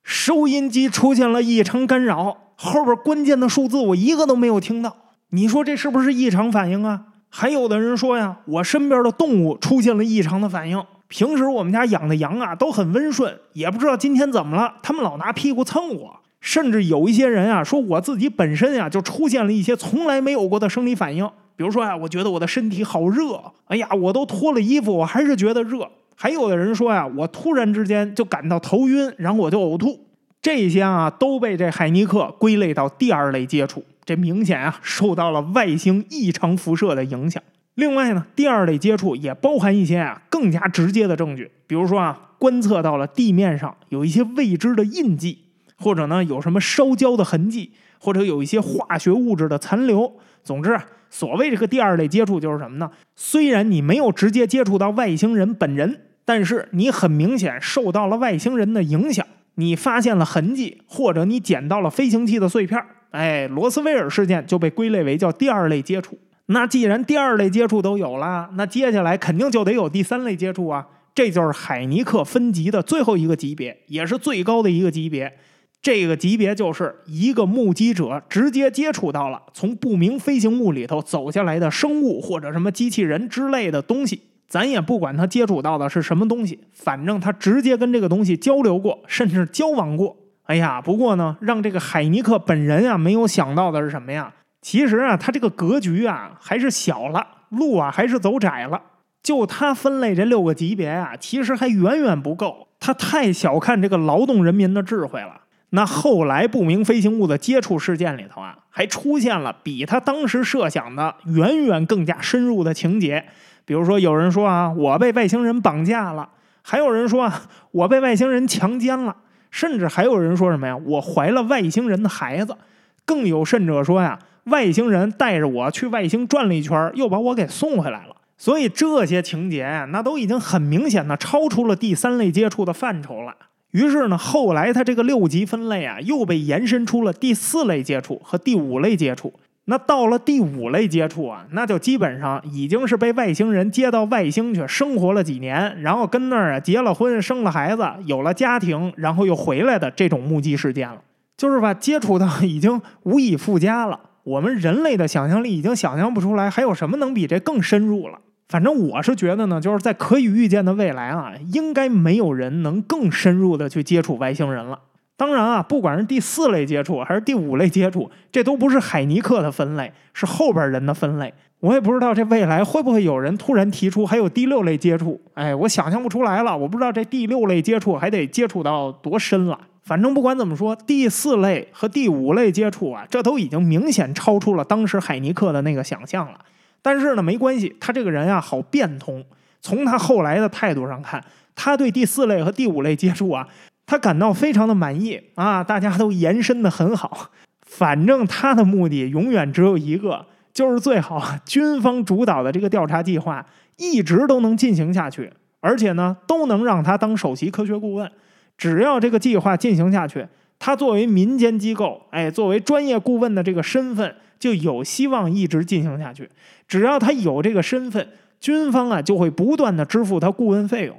收音机出现了异常干扰，后边关键的数字我一个都没有听到。你说这是不是异常反应啊？还有的人说呀，我身边的动物出现了异常的反应，平时我们家养的羊啊都很温顺，也不知道今天怎么了，他们老拿屁股蹭我。甚至有一些人啊，说我自己本身呀就出现了一些从来没有过的生理反应，比如说啊，我觉得我的身体好热，哎呀，我都脱了衣服，我还是觉得热。还有的人说呀，我突然之间就感到头晕，然后我就呕吐。这些啊都被这海尼克归类到第二类接触，这明显啊受到了外星异常辐射的影响。另外呢，第二类接触也包含一些啊更加直接的证据，比如说啊，观测到了地面上有一些未知的印记。或者呢，有什么烧焦的痕迹，或者有一些化学物质的残留。总之啊，所谓这个第二类接触就是什么呢？虽然你没有直接接触到外星人本人，但是你很明显受到了外星人的影响。你发现了痕迹，或者你捡到了飞行器的碎片。哎，罗斯威尔事件就被归类为叫第二类接触。那既然第二类接触都有了，那接下来肯定就得有第三类接触啊。这就是海尼克分级的最后一个级别，也是最高的一个级别。这个级别就是一个目击者直接接触到了从不明飞行物里头走下来的生物或者什么机器人之类的东西，咱也不管他接触到的是什么东西，反正他直接跟这个东西交流过，甚至交往过。哎呀，不过呢，让这个海尼克本人啊没有想到的是什么呀？其实啊，他这个格局啊还是小了，路啊还是走窄了。就他分类这六个级别啊，其实还远远不够。他太小看这个劳动人民的智慧了。那后来不明飞行物的接触事件里头啊，还出现了比他当时设想的远远更加深入的情节。比如说，有人说啊，我被外星人绑架了；还有人说啊，我被外星人强奸了；甚至还有人说什么呀，我怀了外星人的孩子。更有甚者说呀，外星人带着我去外星转了一圈，又把我给送回来了。所以这些情节呀，那都已经很明显的超出了第三类接触的范畴了。于是呢，后来它这个六级分类啊，又被延伸出了第四类接触和第五类接触。那到了第五类接触啊，那就基本上已经是被外星人接到外星去生活了几年，然后跟那儿啊结了婚、生了孩子、有了家庭，然后又回来的这种目击事件了。就是吧，接触到已经无以复加了。我们人类的想象力已经想象不出来，还有什么能比这更深入了？反正我是觉得呢，就是在可以预见的未来啊，应该没有人能更深入的去接触外星人了。当然啊，不管是第四类接触还是第五类接触，这都不是海尼克的分类，是后边人的分类。我也不知道这未来会不会有人突然提出还有第六类接触。哎，我想象不出来了。我不知道这第六类接触还得接触到多深了。反正不管怎么说，第四类和第五类接触啊，这都已经明显超出了当时海尼克的那个想象了。但是呢，没关系，他这个人啊好变通。从他后来的态度上看，他对第四类和第五类接触啊，他感到非常的满意啊，大家都延伸的很好。反正他的目的永远只有一个，就是最好军方主导的这个调查计划一直都能进行下去，而且呢，都能让他当首席科学顾问。只要这个计划进行下去，他作为民间机构，哎，作为专业顾问的这个身份。就有希望一直进行下去。只要他有这个身份，军方啊就会不断的支付他顾问费用。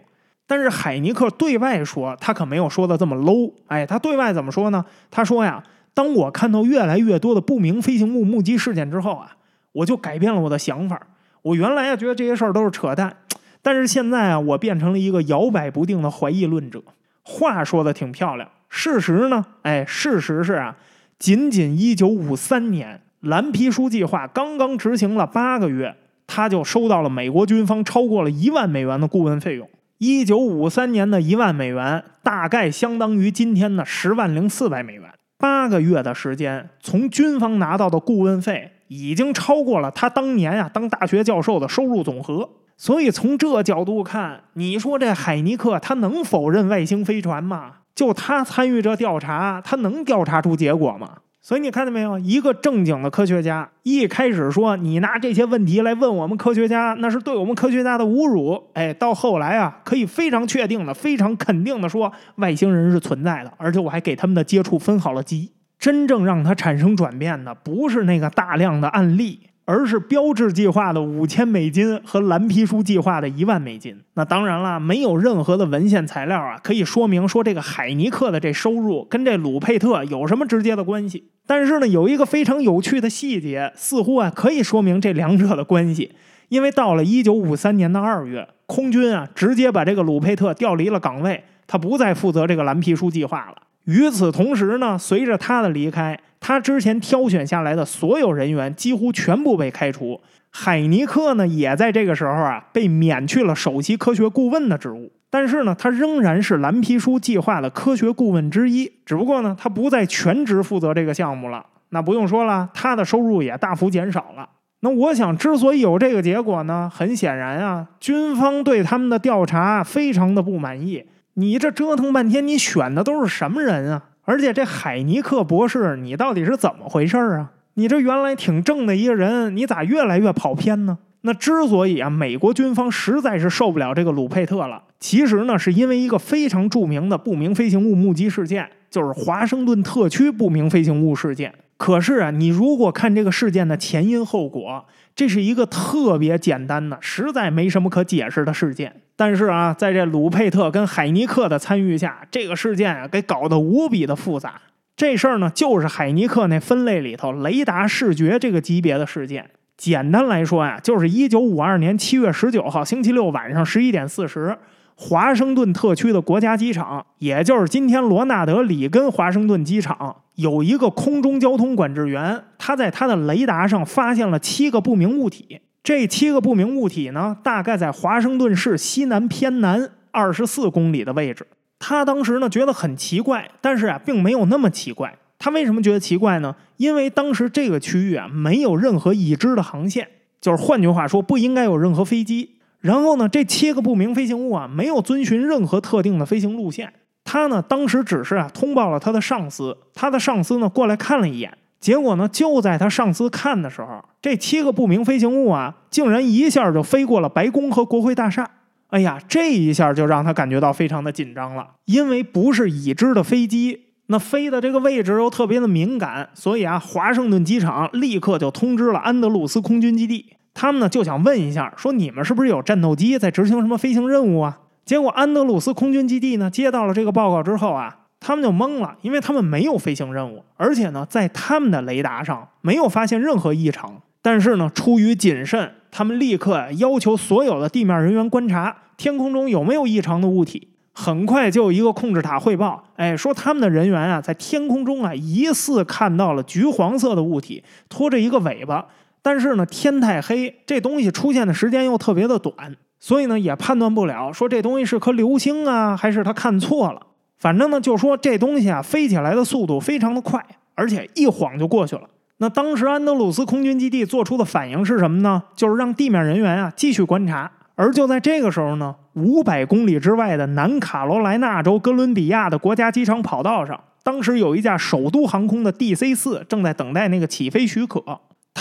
但是海尼克对外说，他可没有说的这么 low。哎，他对外怎么说呢？他说呀，当我看到越来越多的不明飞行物目击事件之后啊，我就改变了我的想法。我原来啊觉得这些事儿都是扯淡，但是现在啊，我变成了一个摇摆不定的怀疑论者。话说的挺漂亮，事实呢？哎，事实是啊，仅仅一九五三年。蓝皮书计划刚刚执行了八个月，他就收到了美国军方超过了一万美元的顾问费用。一九五三年的一万美元，大概相当于今天的十万零四百美元。八个月的时间，从军方拿到的顾问费已经超过了他当年啊当大学教授的收入总和。所以从这角度看，你说这海尼克他能否认外星飞船吗？就他参与这调查，他能调查出结果吗？所以你看见没有？一个正经的科学家一开始说你拿这些问题来问我们科学家，那是对我们科学家的侮辱。哎，到后来啊，可以非常确定的、非常肯定的说，外星人是存在的，而且我还给他们的接触分好了级。真正让他产生转变的，不是那个大量的案例。而是标志计划的五千美金和蓝皮书计划的一万美金。那当然了，没有任何的文献材料啊，可以说明说这个海尼克的这收入跟这鲁佩特有什么直接的关系。但是呢，有一个非常有趣的细节，似乎啊可以说明这两者的关系。因为到了一九五三年的二月，空军啊直接把这个鲁佩特调离了岗位，他不再负责这个蓝皮书计划了。与此同时呢，随着他的离开。他之前挑选下来的所有人员几乎全部被开除，海尼克呢也在这个时候啊被免去了首席科学顾问的职务。但是呢，他仍然是蓝皮书计划的科学顾问之一，只不过呢，他不再全职负责这个项目了。那不用说了，他的收入也大幅减少了。那我想，之所以有这个结果呢，很显然啊，军方对他们的调查非常的不满意。你这折腾半天，你选的都是什么人啊？而且这海尼克博士，你到底是怎么回事啊？你这原来挺正的一个人，你咋越来越跑偏呢？那之所以啊，美国军方实在是受不了这个鲁佩特了，其实呢，是因为一个非常著名的不明飞行物目击事件，就是华盛顿特区不明飞行物事件。可是啊，你如果看这个事件的前因后果，这是一个特别简单的，实在没什么可解释的事件。但是啊，在这鲁佩特跟海尼克的参与下，这个事件啊给搞得无比的复杂。这事儿呢，就是海尼克那分类里头雷达视觉这个级别的事件。简单来说呀，就是一九五二年七月十九号星期六晚上十一点四十，华盛顿特区的国家机场，也就是今天罗纳德里根华盛顿机场，有一个空中交通管制员，他在他的雷达上发现了七个不明物体。这七个不明物体呢，大概在华盛顿市西南偏南二十四公里的位置。他当时呢觉得很奇怪，但是啊，并没有那么奇怪。他为什么觉得奇怪呢？因为当时这个区域啊，没有任何已知的航线，就是换句话说，不应该有任何飞机。然后呢，这七个不明飞行物啊，没有遵循任何特定的飞行路线。他呢，当时只是啊，通报了他的上司，他的上司呢过来看了一眼，结果呢，就在他上司看的时候，这七个不明飞行物啊，竟然一下就飞过了白宫和国会大厦。哎呀，这一下就让他感觉到非常的紧张了，因为不是已知的飞机。那飞的这个位置又特别的敏感，所以啊，华盛顿机场立刻就通知了安德鲁斯空军基地，他们呢就想问一下，说你们是不是有战斗机在执行什么飞行任务啊？结果安德鲁斯空军基地呢接到了这个报告之后啊，他们就懵了，因为他们没有飞行任务，而且呢，在他们的雷达上没有发现任何异常。但是呢，出于谨慎，他们立刻要求所有的地面人员观察天空中有没有异常的物体。很快就有一个控制塔汇报，哎，说他们的人员啊，在天空中啊，疑似看到了橘黄色的物体，拖着一个尾巴。但是呢，天太黑，这东西出现的时间又特别的短，所以呢，也判断不了，说这东西是颗流星啊，还是他看错了。反正呢，就说这东西啊，飞起来的速度非常的快，而且一晃就过去了。那当时安德鲁斯空军基地做出的反应是什么呢？就是让地面人员啊继续观察。而就在这个时候呢，五百公里之外的南卡罗来纳州哥伦比亚的国家机场跑道上，当时有一架首都航空的 DC 四正在等待那个起飞许可。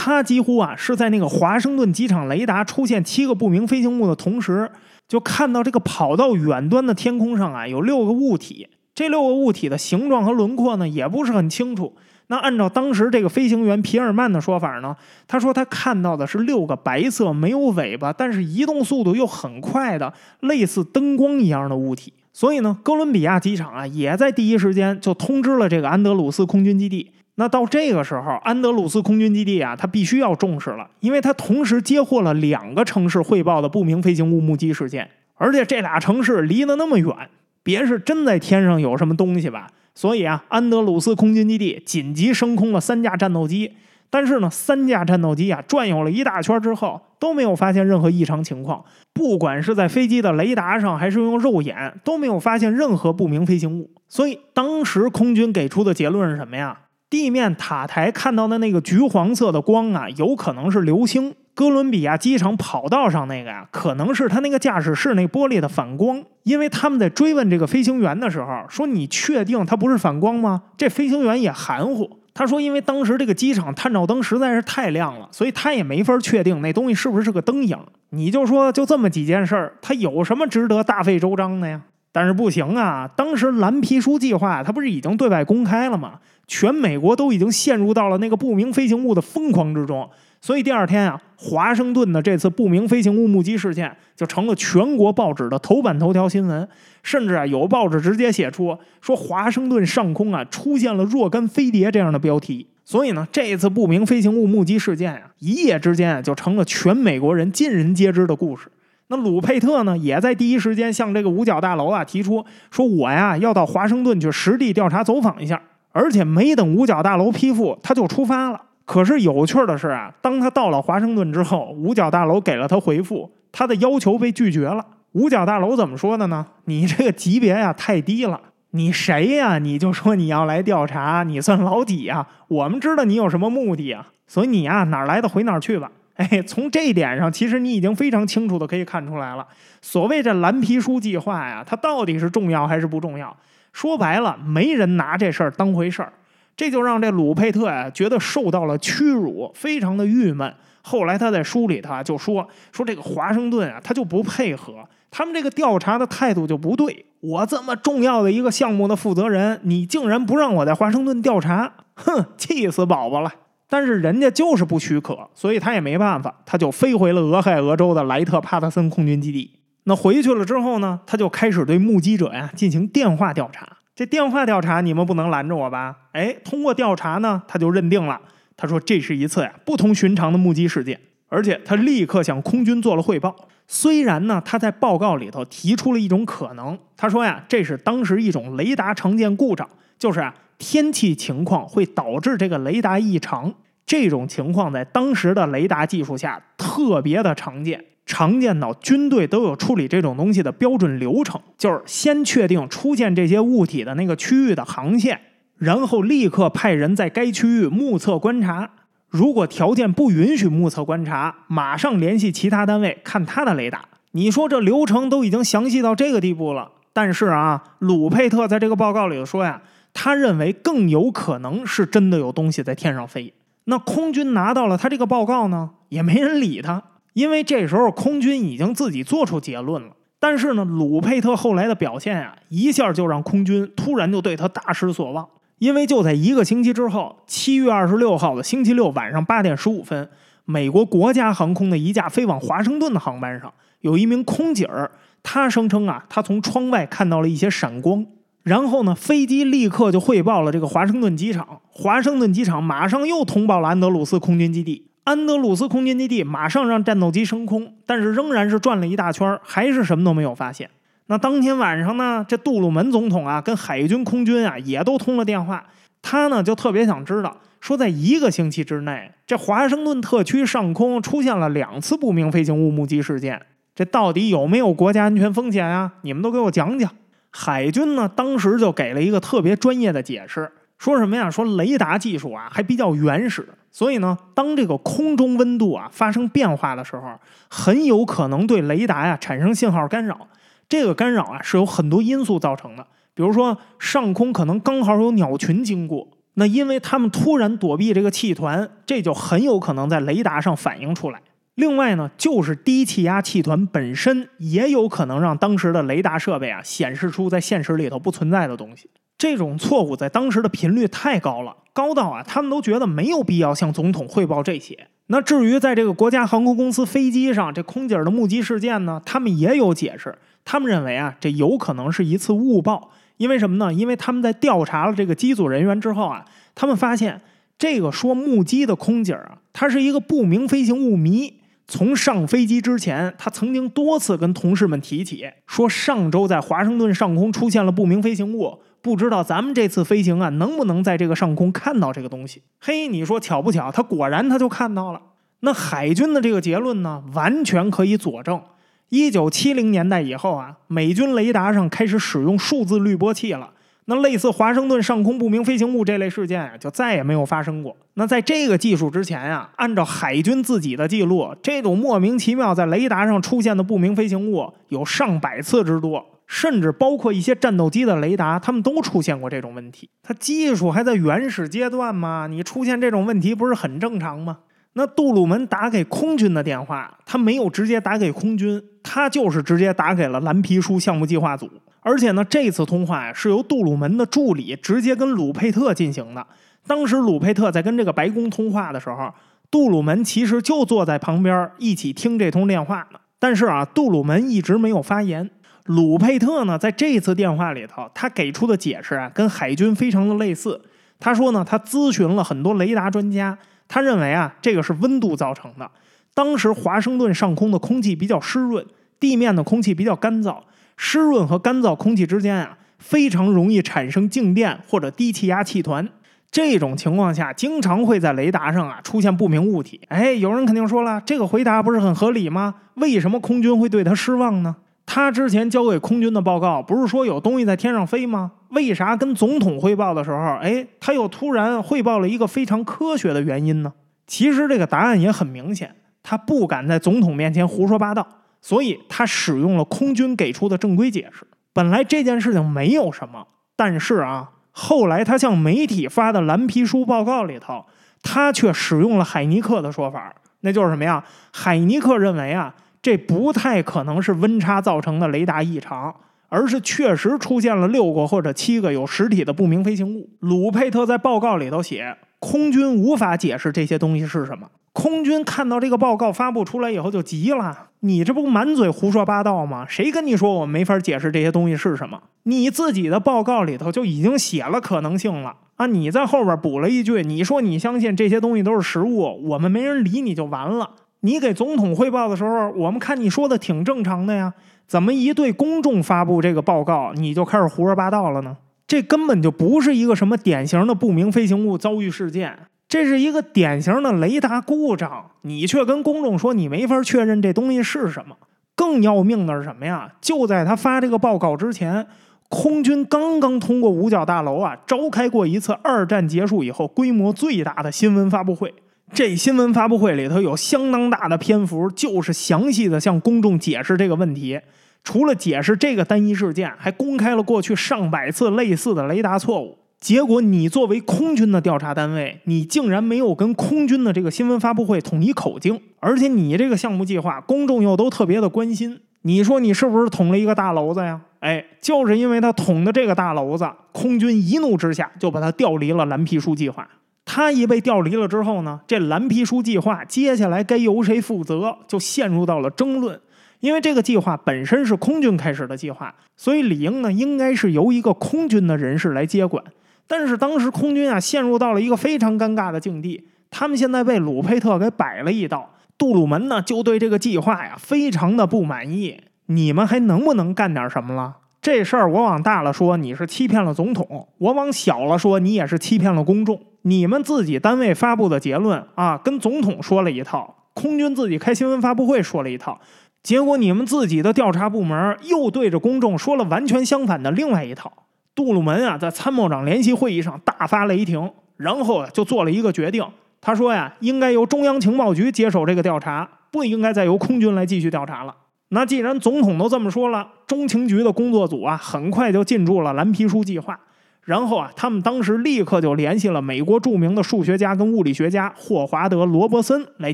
他几乎啊是在那个华盛顿机场雷达出现七个不明飞行物的同时，就看到这个跑道远端的天空上啊有六个物体。这六个物体的形状和轮廓呢也不是很清楚。那按照当时这个飞行员皮尔曼的说法呢，他说他看到的是六个白色、没有尾巴，但是移动速度又很快的类似灯光一样的物体。所以呢，哥伦比亚机场啊也在第一时间就通知了这个安德鲁斯空军基地。那到这个时候，安德鲁斯空军基地啊，他必须要重视了，因为他同时接获了两个城市汇报的不明飞行物目击事件，而且这俩城市离得那么远，别是真在天上有什么东西吧？所以啊，安德鲁斯空军基地紧急升空了三架战斗机，但是呢，三架战斗机啊转悠了一大圈之后都没有发现任何异常情况，不管是在飞机的雷达上还是用肉眼都没有发现任何不明飞行物。所以当时空军给出的结论是什么呀？地面塔台看到的那个橘黄色的光啊，有可能是流星。哥伦比亚机场跑道上那个呀，可能是他那个驾驶室那玻璃的反光。因为他们在追问这个飞行员的时候，说：“你确定它不是反光吗？”这飞行员也含糊，他说：“因为当时这个机场探照灯实在是太亮了，所以他也没法确定那东西是不是个灯影。”你就说就这么几件事儿，他有什么值得大费周章的呀？但是不行啊，当时蓝皮书计划它不是已经对外公开了吗？全美国都已经陷入到了那个不明飞行物的疯狂之中。所以第二天啊，华盛顿的这次不明飞行物目击事件就成了全国报纸的头版头条新闻，甚至啊有报纸直接写出说华盛顿上空啊出现了若干飞碟这样的标题。所以呢，这次不明飞行物目击事件啊，一夜之间就成了全美国人尽人皆知的故事。那鲁佩特呢，也在第一时间向这个五角大楼啊提出说，我呀要到华盛顿去实地调查走访一下。而且没等五角大楼批复，他就出发了。可是有趣的是啊，当他到了华盛顿之后，五角大楼给了他回复，他的要求被拒绝了。五角大楼怎么说的呢？你这个级别呀太低了，你谁呀？你就说你要来调查，你算老几呀？我们知道你有什么目的啊，所以你呀哪来的回哪去吧。哎，从这一点上，其实你已经非常清楚的可以看出来了。所谓这蓝皮书计划呀，它到底是重要还是不重要？说白了，没人拿这事儿当回事儿。这就让这鲁佩特呀觉得受到了屈辱，非常的郁闷。后来他在书里头就说说这个华盛顿啊，他就不配合，他们这个调查的态度就不对。我这么重要的一个项目的负责人，你竟然不让我在华盛顿调查，哼，气死宝宝了。但是人家就是不许可，所以他也没办法，他就飞回了俄亥俄州的莱特帕特森空军基地。那回去了之后呢，他就开始对目击者呀进行电话调查。这电话调查你们不能拦着我吧？哎，通过调查呢，他就认定了，他说这是一次呀不同寻常的目击事件，而且他立刻向空军做了汇报。虽然呢，他在报告里头提出了一种可能，他说呀，这是当时一种雷达常见故障，就是啊天气情况会导致这个雷达异常，这种情况在当时的雷达技术下特别的常见。常见到军队都有处理这种东西的标准流程，就是先确定出现这些物体的那个区域的航线，然后立刻派人在该区域目测观察。如果条件不允许目测观察，马上联系其他单位看他的雷达。你说这流程都已经详细到这个地步了，但是啊，鲁佩特在这个报告里头说呀，他认为更有可能是真的有东西在天上飞。那空军拿到了他这个报告呢，也没人理他，因为这时候空军已经自己做出结论了。但是呢，鲁佩特后来的表现啊，一下就让空军突然就对他大失所望。因为就在一个星期之后，七月二十六号的星期六晚上八点十五分，美国国家航空的一架飞往华盛顿的航班上，有一名空姐儿，她声称啊，她从窗外看到了一些闪光。然后呢，飞机立刻就汇报了这个华盛顿机场，华盛顿机场马上又通报了安德鲁斯空军基地，安德鲁斯空军基地马上让战斗机升空，但是仍然是转了一大圈，还是什么都没有发现。那当天晚上呢，这杜鲁门总统啊，跟海军空军啊也都通了电话。他呢就特别想知道，说在一个星期之内，这华盛顿特区上空出现了两次不明飞行物目击事件，这到底有没有国家安全风险啊？你们都给我讲讲。海军呢当时就给了一个特别专业的解释，说什么呀？说雷达技术啊还比较原始，所以呢，当这个空中温度啊发生变化的时候，很有可能对雷达呀产生信号干扰。这个干扰啊是有很多因素造成的，比如说上空可能刚好有鸟群经过，那因为他们突然躲避这个气团，这就很有可能在雷达上反映出来。另外呢，就是低气压气团本身也有可能让当时的雷达设备啊显示出在现实里头不存在的东西。这种错误在当时的频率太高了，高到啊他们都觉得没有必要向总统汇报这些。那至于在这个国家航空公司飞机上这空姐的目击事件呢，他们也有解释。他们认为啊，这有可能是一次误报，因为什么呢？因为他们在调查了这个机组人员之后啊，他们发现这个说目击的空姐啊，她是一个不明飞行物迷。从上飞机之前，他曾经多次跟同事们提起，说上周在华盛顿上空出现了不明飞行物，不知道咱们这次飞行啊能不能在这个上空看到这个东西？嘿，你说巧不巧？他果然他就看到了。那海军的这个结论呢，完全可以佐证。一九七零年代以后啊，美军雷达上开始使用数字滤波器了。那类似华盛顿上空不明飞行物这类事件啊，就再也没有发生过。那在这个技术之前啊，按照海军自己的记录，这种莫名其妙在雷达上出现的不明飞行物有上百次之多，甚至包括一些战斗机的雷达，他们都出现过这种问题。它技术还在原始阶段嘛，你出现这种问题不是很正常吗？那杜鲁门打给空军的电话，他没有直接打给空军，他就是直接打给了蓝皮书项目计划组。而且呢，这次通话呀是由杜鲁门的助理直接跟鲁佩特进行的。当时鲁佩特在跟这个白宫通话的时候，杜鲁门其实就坐在旁边一起听这通电话呢。但是啊，杜鲁门一直没有发言。鲁佩特呢，在这次电话里头，他给出的解释啊，跟海军非常的类似。他说呢，他咨询了很多雷达专家。他认为啊，这个是温度造成的。当时华盛顿上空的空气比较湿润，地面的空气比较干燥，湿润和干燥空气之间啊，非常容易产生静电或者低气压气团。这种情况下，经常会在雷达上啊出现不明物体。哎，有人肯定说了，这个回答不是很合理吗？为什么空军会对他失望呢？他之前交给空军的报告不是说有东西在天上飞吗？为啥跟总统汇报的时候，哎，他又突然汇报了一个非常科学的原因呢？其实这个答案也很明显，他不敢在总统面前胡说八道，所以他使用了空军给出的正规解释。本来这件事情没有什么，但是啊，后来他向媒体发的蓝皮书报告里头，他却使用了海尼克的说法，那就是什么呀？海尼克认为啊。这不太可能是温差造成的雷达异常，而是确实出现了六个或者七个有实体的不明飞行物。鲁佩特在报告里头写，空军无法解释这些东西是什么。空军看到这个报告发布出来以后就急了：“你这不满嘴胡说八道吗？谁跟你说我没法解释这些东西是什么？你自己的报告里头就已经写了可能性了啊！你在后边补了一句，你说你相信这些东西都是实物，我们没人理你就完了。”你给总统汇报的时候，我们看你说的挺正常的呀，怎么一对公众发布这个报告，你就开始胡说八道了呢？这根本就不是一个什么典型的不明飞行物遭遇事件，这是一个典型的雷达故障，你却跟公众说你没法确认这东西是什么。更要命的是什么呀？就在他发这个报告之前，空军刚刚通过五角大楼啊召开过一次二战结束以后规模最大的新闻发布会。这新闻发布会里头有相当大的篇幅，就是详细的向公众解释这个问题。除了解释这个单一事件，还公开了过去上百次类似的雷达错误。结果，你作为空军的调查单位，你竟然没有跟空军的这个新闻发布会统一口径，而且你这个项目计划，公众又都特别的关心。你说你是不是捅了一个大娄子呀？哎，就是因为他捅的这个大娄子，空军一怒之下就把他调离了蓝皮书计划。他一被调离了之后呢，这蓝皮书计划接下来该由谁负责，就陷入到了争论。因为这个计划本身是空军开始的计划，所以理应呢应该是由一个空军的人士来接管。但是当时空军啊陷入到了一个非常尴尬的境地，他们现在被鲁佩特给摆了一道。杜鲁门呢就对这个计划呀非常的不满意。你们还能不能干点什么了？这事儿我往大了说，你是欺骗了总统；我往小了说，你也是欺骗了公众。你们自己单位发布的结论啊，跟总统说了一套，空军自己开新闻发布会说了一套，结果你们自己的调查部门又对着公众说了完全相反的另外一套。杜鲁门啊，在参谋长联席会议上大发雷霆，然后啊就做了一个决定。他说呀，应该由中央情报局接手这个调查，不应该再由空军来继续调查了。那既然总统都这么说了，中情局的工作组啊，很快就进驻了蓝皮书计划。然后啊，他们当时立刻就联系了美国著名的数学家跟物理学家霍华德·罗伯森来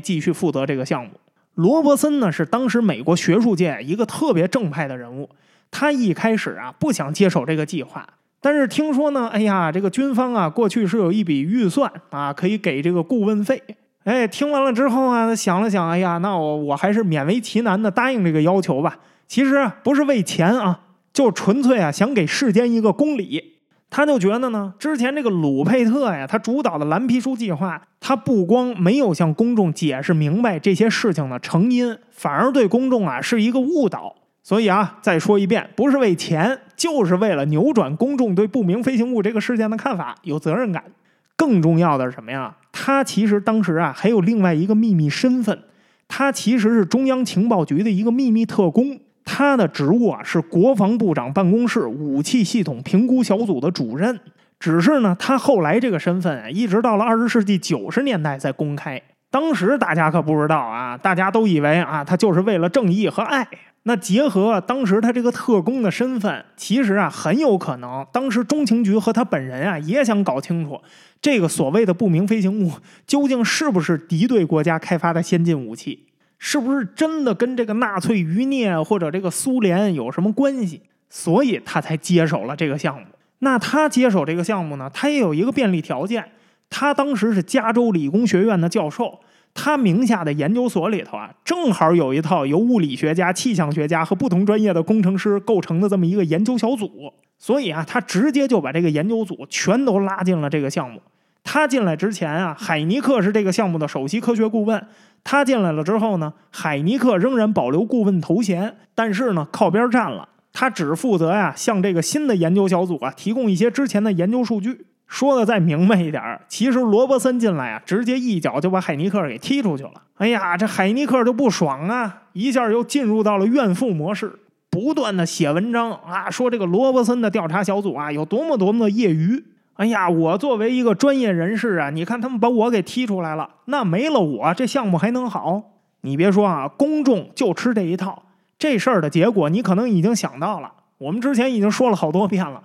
继续负责这个项目。罗伯森呢，是当时美国学术界一个特别正派的人物。他一开始啊，不想接手这个计划。但是听说呢，哎呀，这个军方啊，过去是有一笔预算啊，可以给这个顾问费。哎，听完了之后啊，他想了想，哎呀，那我我还是勉为其难的答应这个要求吧。其实不是为钱啊，就纯粹啊想给世间一个公理。他就觉得呢，之前这个鲁佩特呀，他主导的蓝皮书计划，他不光没有向公众解释明白这些事情的成因，反而对公众啊是一个误导。所以啊，再说一遍，不是为钱，就是为了扭转公众对不明飞行物这个事件的看法，有责任感。更重要的是什么呀？他其实当时啊还有另外一个秘密身份，他其实是中央情报局的一个秘密特工，他的职务啊是国防部长办公室武器系统评估小组的主任。只是呢，他后来这个身份啊，一直到了二十世纪九十年代才公开。当时大家可不知道啊，大家都以为啊，他就是为了正义和爱。那结合当时他这个特工的身份，其实啊很有可能，当时中情局和他本人啊也想搞清楚，这个所谓的不明飞行物究竟是不是敌对国家开发的先进武器，是不是真的跟这个纳粹余孽或者这个苏联有什么关系？所以他才接手了这个项目。那他接手这个项目呢，他也有一个便利条件，他当时是加州理工学院的教授。他名下的研究所里头啊，正好有一套由物理学家、气象学家和不同专业的工程师构成的这么一个研究小组，所以啊，他直接就把这个研究组全都拉进了这个项目。他进来之前啊，海尼克是这个项目的首席科学顾问。他进来了之后呢，海尼克仍然保留顾问头衔，但是呢，靠边站了。他只负责呀，向这个新的研究小组啊提供一些之前的研究数据。说的再明白一点儿，其实罗伯森进来啊，直接一脚就把海尼克给踢出去了。哎呀，这海尼克就不爽啊，一下又进入到了怨妇模式，不断的写文章啊，说这个罗伯森的调查小组啊有多么多么的业余。哎呀，我作为一个专业人士啊，你看他们把我给踢出来了，那没了我这项目还能好？你别说啊，公众就吃这一套。这事儿的结果你可能已经想到了，我们之前已经说了好多遍了。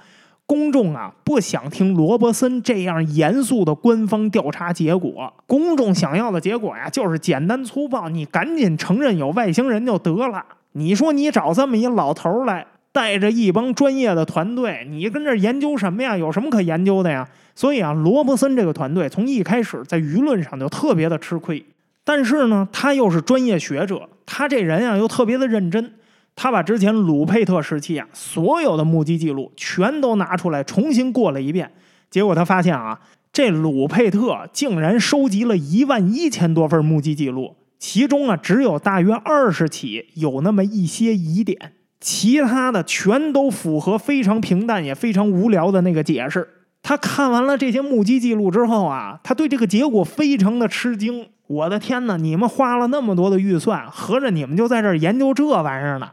公众啊，不想听罗伯森这样严肃的官方调查结果。公众想要的结果呀，就是简单粗暴，你赶紧承认有外星人就得了。你说你找这么一老头来，带着一帮专业的团队，你跟这研究什么呀？有什么可研究的呀？所以啊，罗伯森这个团队从一开始在舆论上就特别的吃亏。但是呢，他又是专业学者，他这人啊又特别的认真。他把之前鲁佩特时期啊所有的目击记录全都拿出来重新过了一遍，结果他发现啊，这鲁佩特竟然收集了一万一千多份目击记录，其中啊只有大约二十起有那么一些疑点，其他的全都符合非常平淡也非常无聊的那个解释。他看完了这些目击记录之后啊，他对这个结果非常的吃惊。我的天哪！你们花了那么多的预算，合着你们就在这儿研究这玩意儿呢？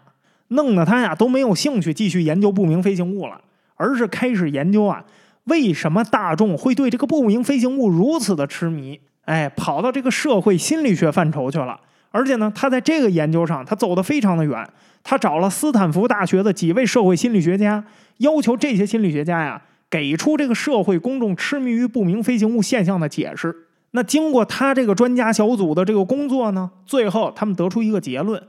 弄得他呀都没有兴趣继续研究不明飞行物了，而是开始研究啊，为什么大众会对这个不明飞行物如此的痴迷？哎，跑到这个社会心理学范畴去了。而且呢，他在这个研究上，他走得非常的远。他找了斯坦福大学的几位社会心理学家，要求这些心理学家呀，给出这个社会公众痴迷于不明飞行物现象的解释。那经过他这个专家小组的这个工作呢，最后他们得出一个结论：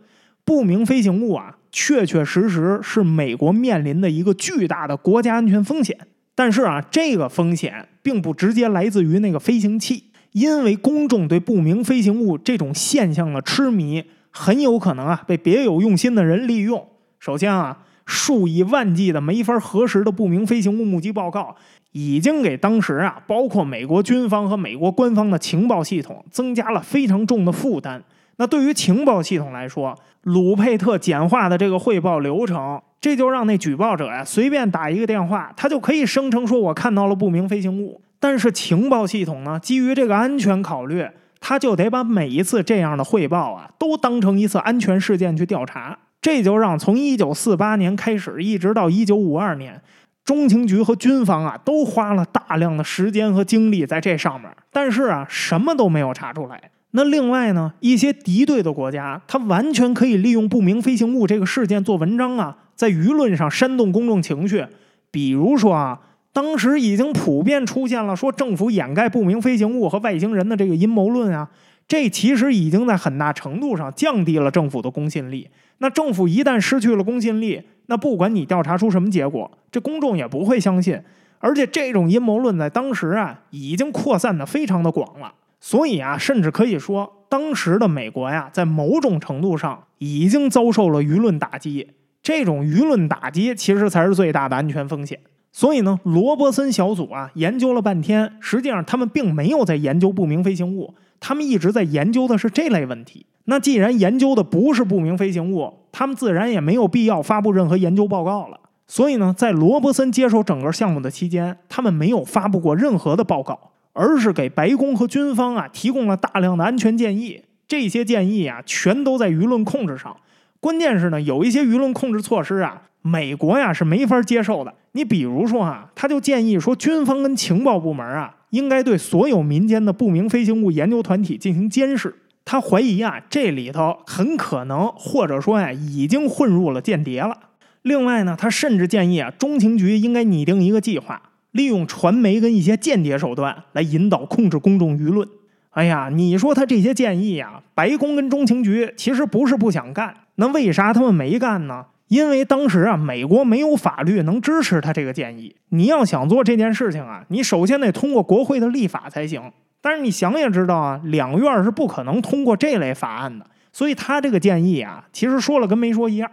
不明飞行物啊，确确实实是美国面临的一个巨大的国家安全风险。但是啊，这个风险并不直接来自于那个飞行器，因为公众对不明飞行物这种现象的痴迷。很有可能啊，被别有用心的人利用。首先啊，数以万计的没法核实的不明飞行物目击报告，已经给当时啊，包括美国军方和美国官方的情报系统增加了非常重的负担。那对于情报系统来说，鲁佩特简化的这个汇报流程，这就让那举报者呀，随便打一个电话，他就可以声称说我看到了不明飞行物。但是情报系统呢，基于这个安全考虑。他就得把每一次这样的汇报啊，都当成一次安全事件去调查。这就让从一九四八年开始，一直到一九五二年，中情局和军方啊，都花了大量的时间和精力在这上面。但是啊，什么都没有查出来。那另外呢，一些敌对的国家，他完全可以利用不明飞行物这个事件做文章啊，在舆论上煽动公众情绪。比如说啊。当时已经普遍出现了说政府掩盖不明飞行物和外星人的这个阴谋论啊，这其实已经在很大程度上降低了政府的公信力。那政府一旦失去了公信力，那不管你调查出什么结果，这公众也不会相信。而且这种阴谋论在当时啊，已经扩散的非常的广了。所以啊，甚至可以说，当时的美国呀，在某种程度上已经遭受了舆论打击。这种舆论打击其实才是最大的安全风险。所以呢，罗伯森小组啊研究了半天，实际上他们并没有在研究不明飞行物，他们一直在研究的是这类问题。那既然研究的不是不明飞行物，他们自然也没有必要发布任何研究报告了。所以呢，在罗伯森接手整个项目的期间，他们没有发布过任何的报告，而是给白宫和军方啊提供了大量的安全建议。这些建议啊，全都在舆论控制上。关键是呢，有一些舆论控制措施啊。美国呀是没法接受的。你比如说啊，他就建议说，军方跟情报部门啊，应该对所有民间的不明飞行物研究团体进行监视。他怀疑啊，这里头很可能或者说呀，已经混入了间谍了。另外呢，他甚至建议啊，中情局应该拟定一个计划，利用传媒跟一些间谍手段来引导控制公众舆论。哎呀，你说他这些建议呀，白宫跟中情局其实不是不想干，那为啥他们没干呢？因为当时啊，美国没有法律能支持他这个建议。你要想做这件事情啊，你首先得通过国会的立法才行。但是你想也知道啊，两院是不可能通过这类法案的。所以他这个建议啊，其实说了跟没说一样。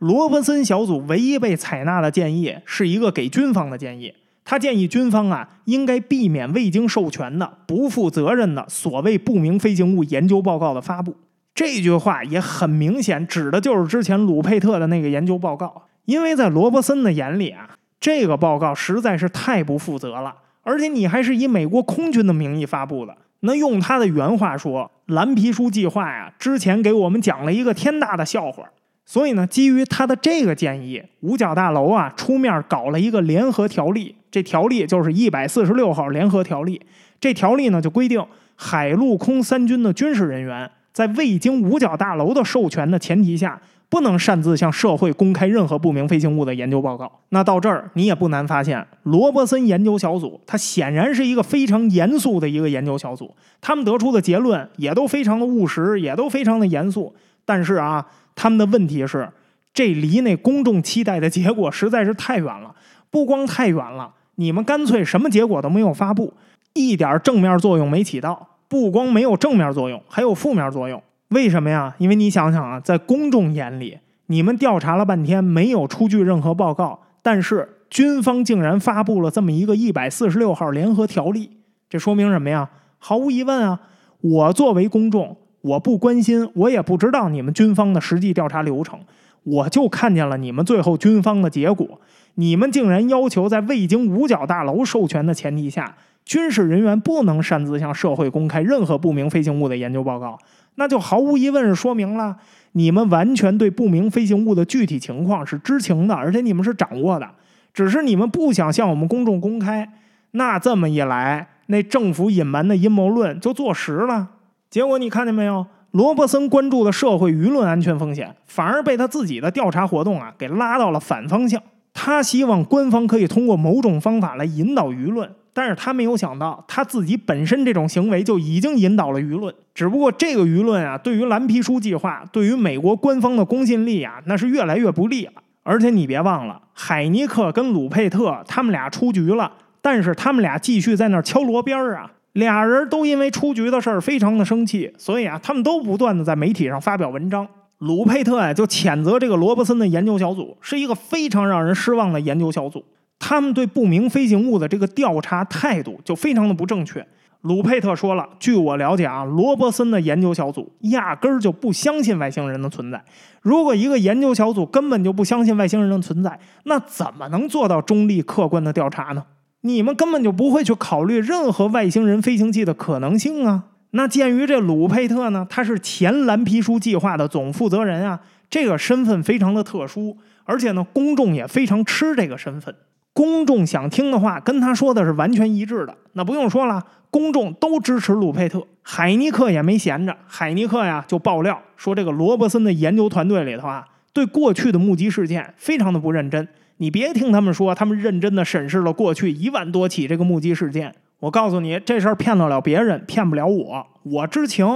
罗伯森小组唯一被采纳的建议是一个给军方的建议。他建议军方啊，应该避免未经授权的、不负责任的所谓不明飞行物研究报告的发布。这句话也很明显，指的就是之前鲁佩特的那个研究报告。因为在罗伯森的眼里啊，这个报告实在是太不负责了，而且你还是以美国空军的名义发布的。那用他的原话说：“蓝皮书计划呀，之前给我们讲了一个天大的笑话。”所以呢，基于他的这个建议，五角大楼啊出面搞了一个联合条例。这条例就是一百四十六号联合条例。这条例呢就规定，海陆空三军的军事人员。在未经五角大楼的授权的前提下，不能擅自向社会公开任何不明飞行物的研究报告。那到这儿，你也不难发现，罗伯森研究小组它显然是一个非常严肃的一个研究小组，他们得出的结论也都非常的务实，也都非常的严肃。但是啊，他们的问题是，这离那公众期待的结果实在是太远了。不光太远了，你们干脆什么结果都没有发布，一点正面作用没起到。不光没有正面作用，还有负面作用。为什么呀？因为你想想啊，在公众眼里，你们调查了半天没有出具任何报告，但是军方竟然发布了这么一个一百四十六号联合条例，这说明什么呀？毫无疑问啊，我作为公众，我不关心，我也不知道你们军方的实际调查流程，我就看见了你们最后军方的结果。你们竟然要求在未经五角大楼授权的前提下，军事人员不能擅自向社会公开任何不明飞行物的研究报告，那就毫无疑问是说明了你们完全对不明飞行物的具体情况是知情的，而且你们是掌握的，只是你们不想向我们公众公开。那这么一来，那政府隐瞒的阴谋论就坐实了。结果你看见没有？罗伯森关注的社会舆论安全风险，反而被他自己的调查活动啊给拉到了反方向。他希望官方可以通过某种方法来引导舆论，但是他没有想到，他自己本身这种行为就已经引导了舆论。只不过这个舆论啊，对于蓝皮书计划，对于美国官方的公信力啊，那是越来越不利了。而且你别忘了，海尼克跟鲁佩特他们俩出局了，但是他们俩继续在那儿敲锣边儿啊。俩人都因为出局的事儿非常的生气，所以啊，他们都不断的在媒体上发表文章。鲁佩特呀，就谴责这个罗伯森的研究小组是一个非常让人失望的研究小组。他们对不明飞行物的这个调查态度就非常的不正确。鲁佩特说了：“据我了解啊，罗伯森的研究小组压根儿就不相信外星人的存在。如果一个研究小组根本就不相信外星人的存在，那怎么能做到中立客观的调查呢？你们根本就不会去考虑任何外星人飞行器的可能性啊！”那鉴于这鲁佩特呢，他是前蓝皮书计划的总负责人啊，这个身份非常的特殊，而且呢，公众也非常吃这个身份。公众想听的话，跟他说的是完全一致的。那不用说了，公众都支持鲁佩特。海尼克也没闲着，海尼克呀就爆料说，这个罗伯森的研究团队里头啊，对过去的目击事件非常的不认真。你别听他们说，他们认真的审视了过去一万多起这个目击事件。我告诉你，这事儿骗得了别人，骗不了我。我知情，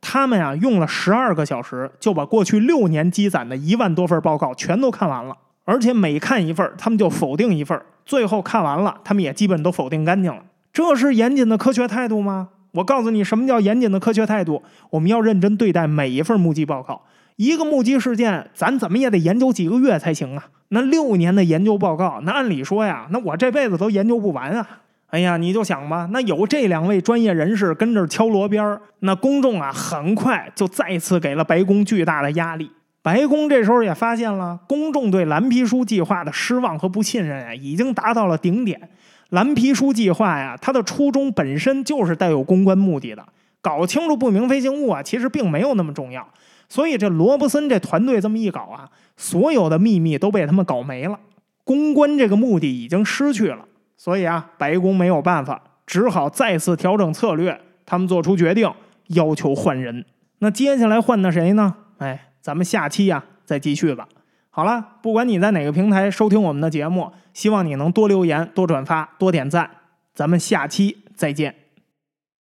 他们呀用了十二个小时就把过去六年积攒的一万多份报告全都看完了，而且每看一份，他们就否定一份，最后看完了，他们也基本都否定干净了。这是严谨的科学态度吗？我告诉你，什么叫严谨的科学态度？我们要认真对待每一份目击报告。一个目击事件，咱怎么也得研究几个月才行啊。那六年的研究报告，那按理说呀，那我这辈子都研究不完啊。哎呀，你就想吧，那有这两位专业人士跟这敲锣边儿，那公众啊，很快就再次给了白宫巨大的压力。白宫这时候也发现了，公众对蓝皮书计划的失望和不信任啊，已经达到了顶点。蓝皮书计划呀，它的初衷本身就是带有公关目的的，搞清楚不明飞行物啊，其实并没有那么重要。所以这罗伯森这团队这么一搞啊，所有的秘密都被他们搞没了，公关这个目的已经失去了。所以啊，白宫没有办法，只好再次调整策略。他们做出决定，要求换人。那接下来换的谁呢？哎，咱们下期呀再继续吧。好了，不管你在哪个平台收听我们的节目，希望你能多留言、多转发、多点赞。咱们下期再见。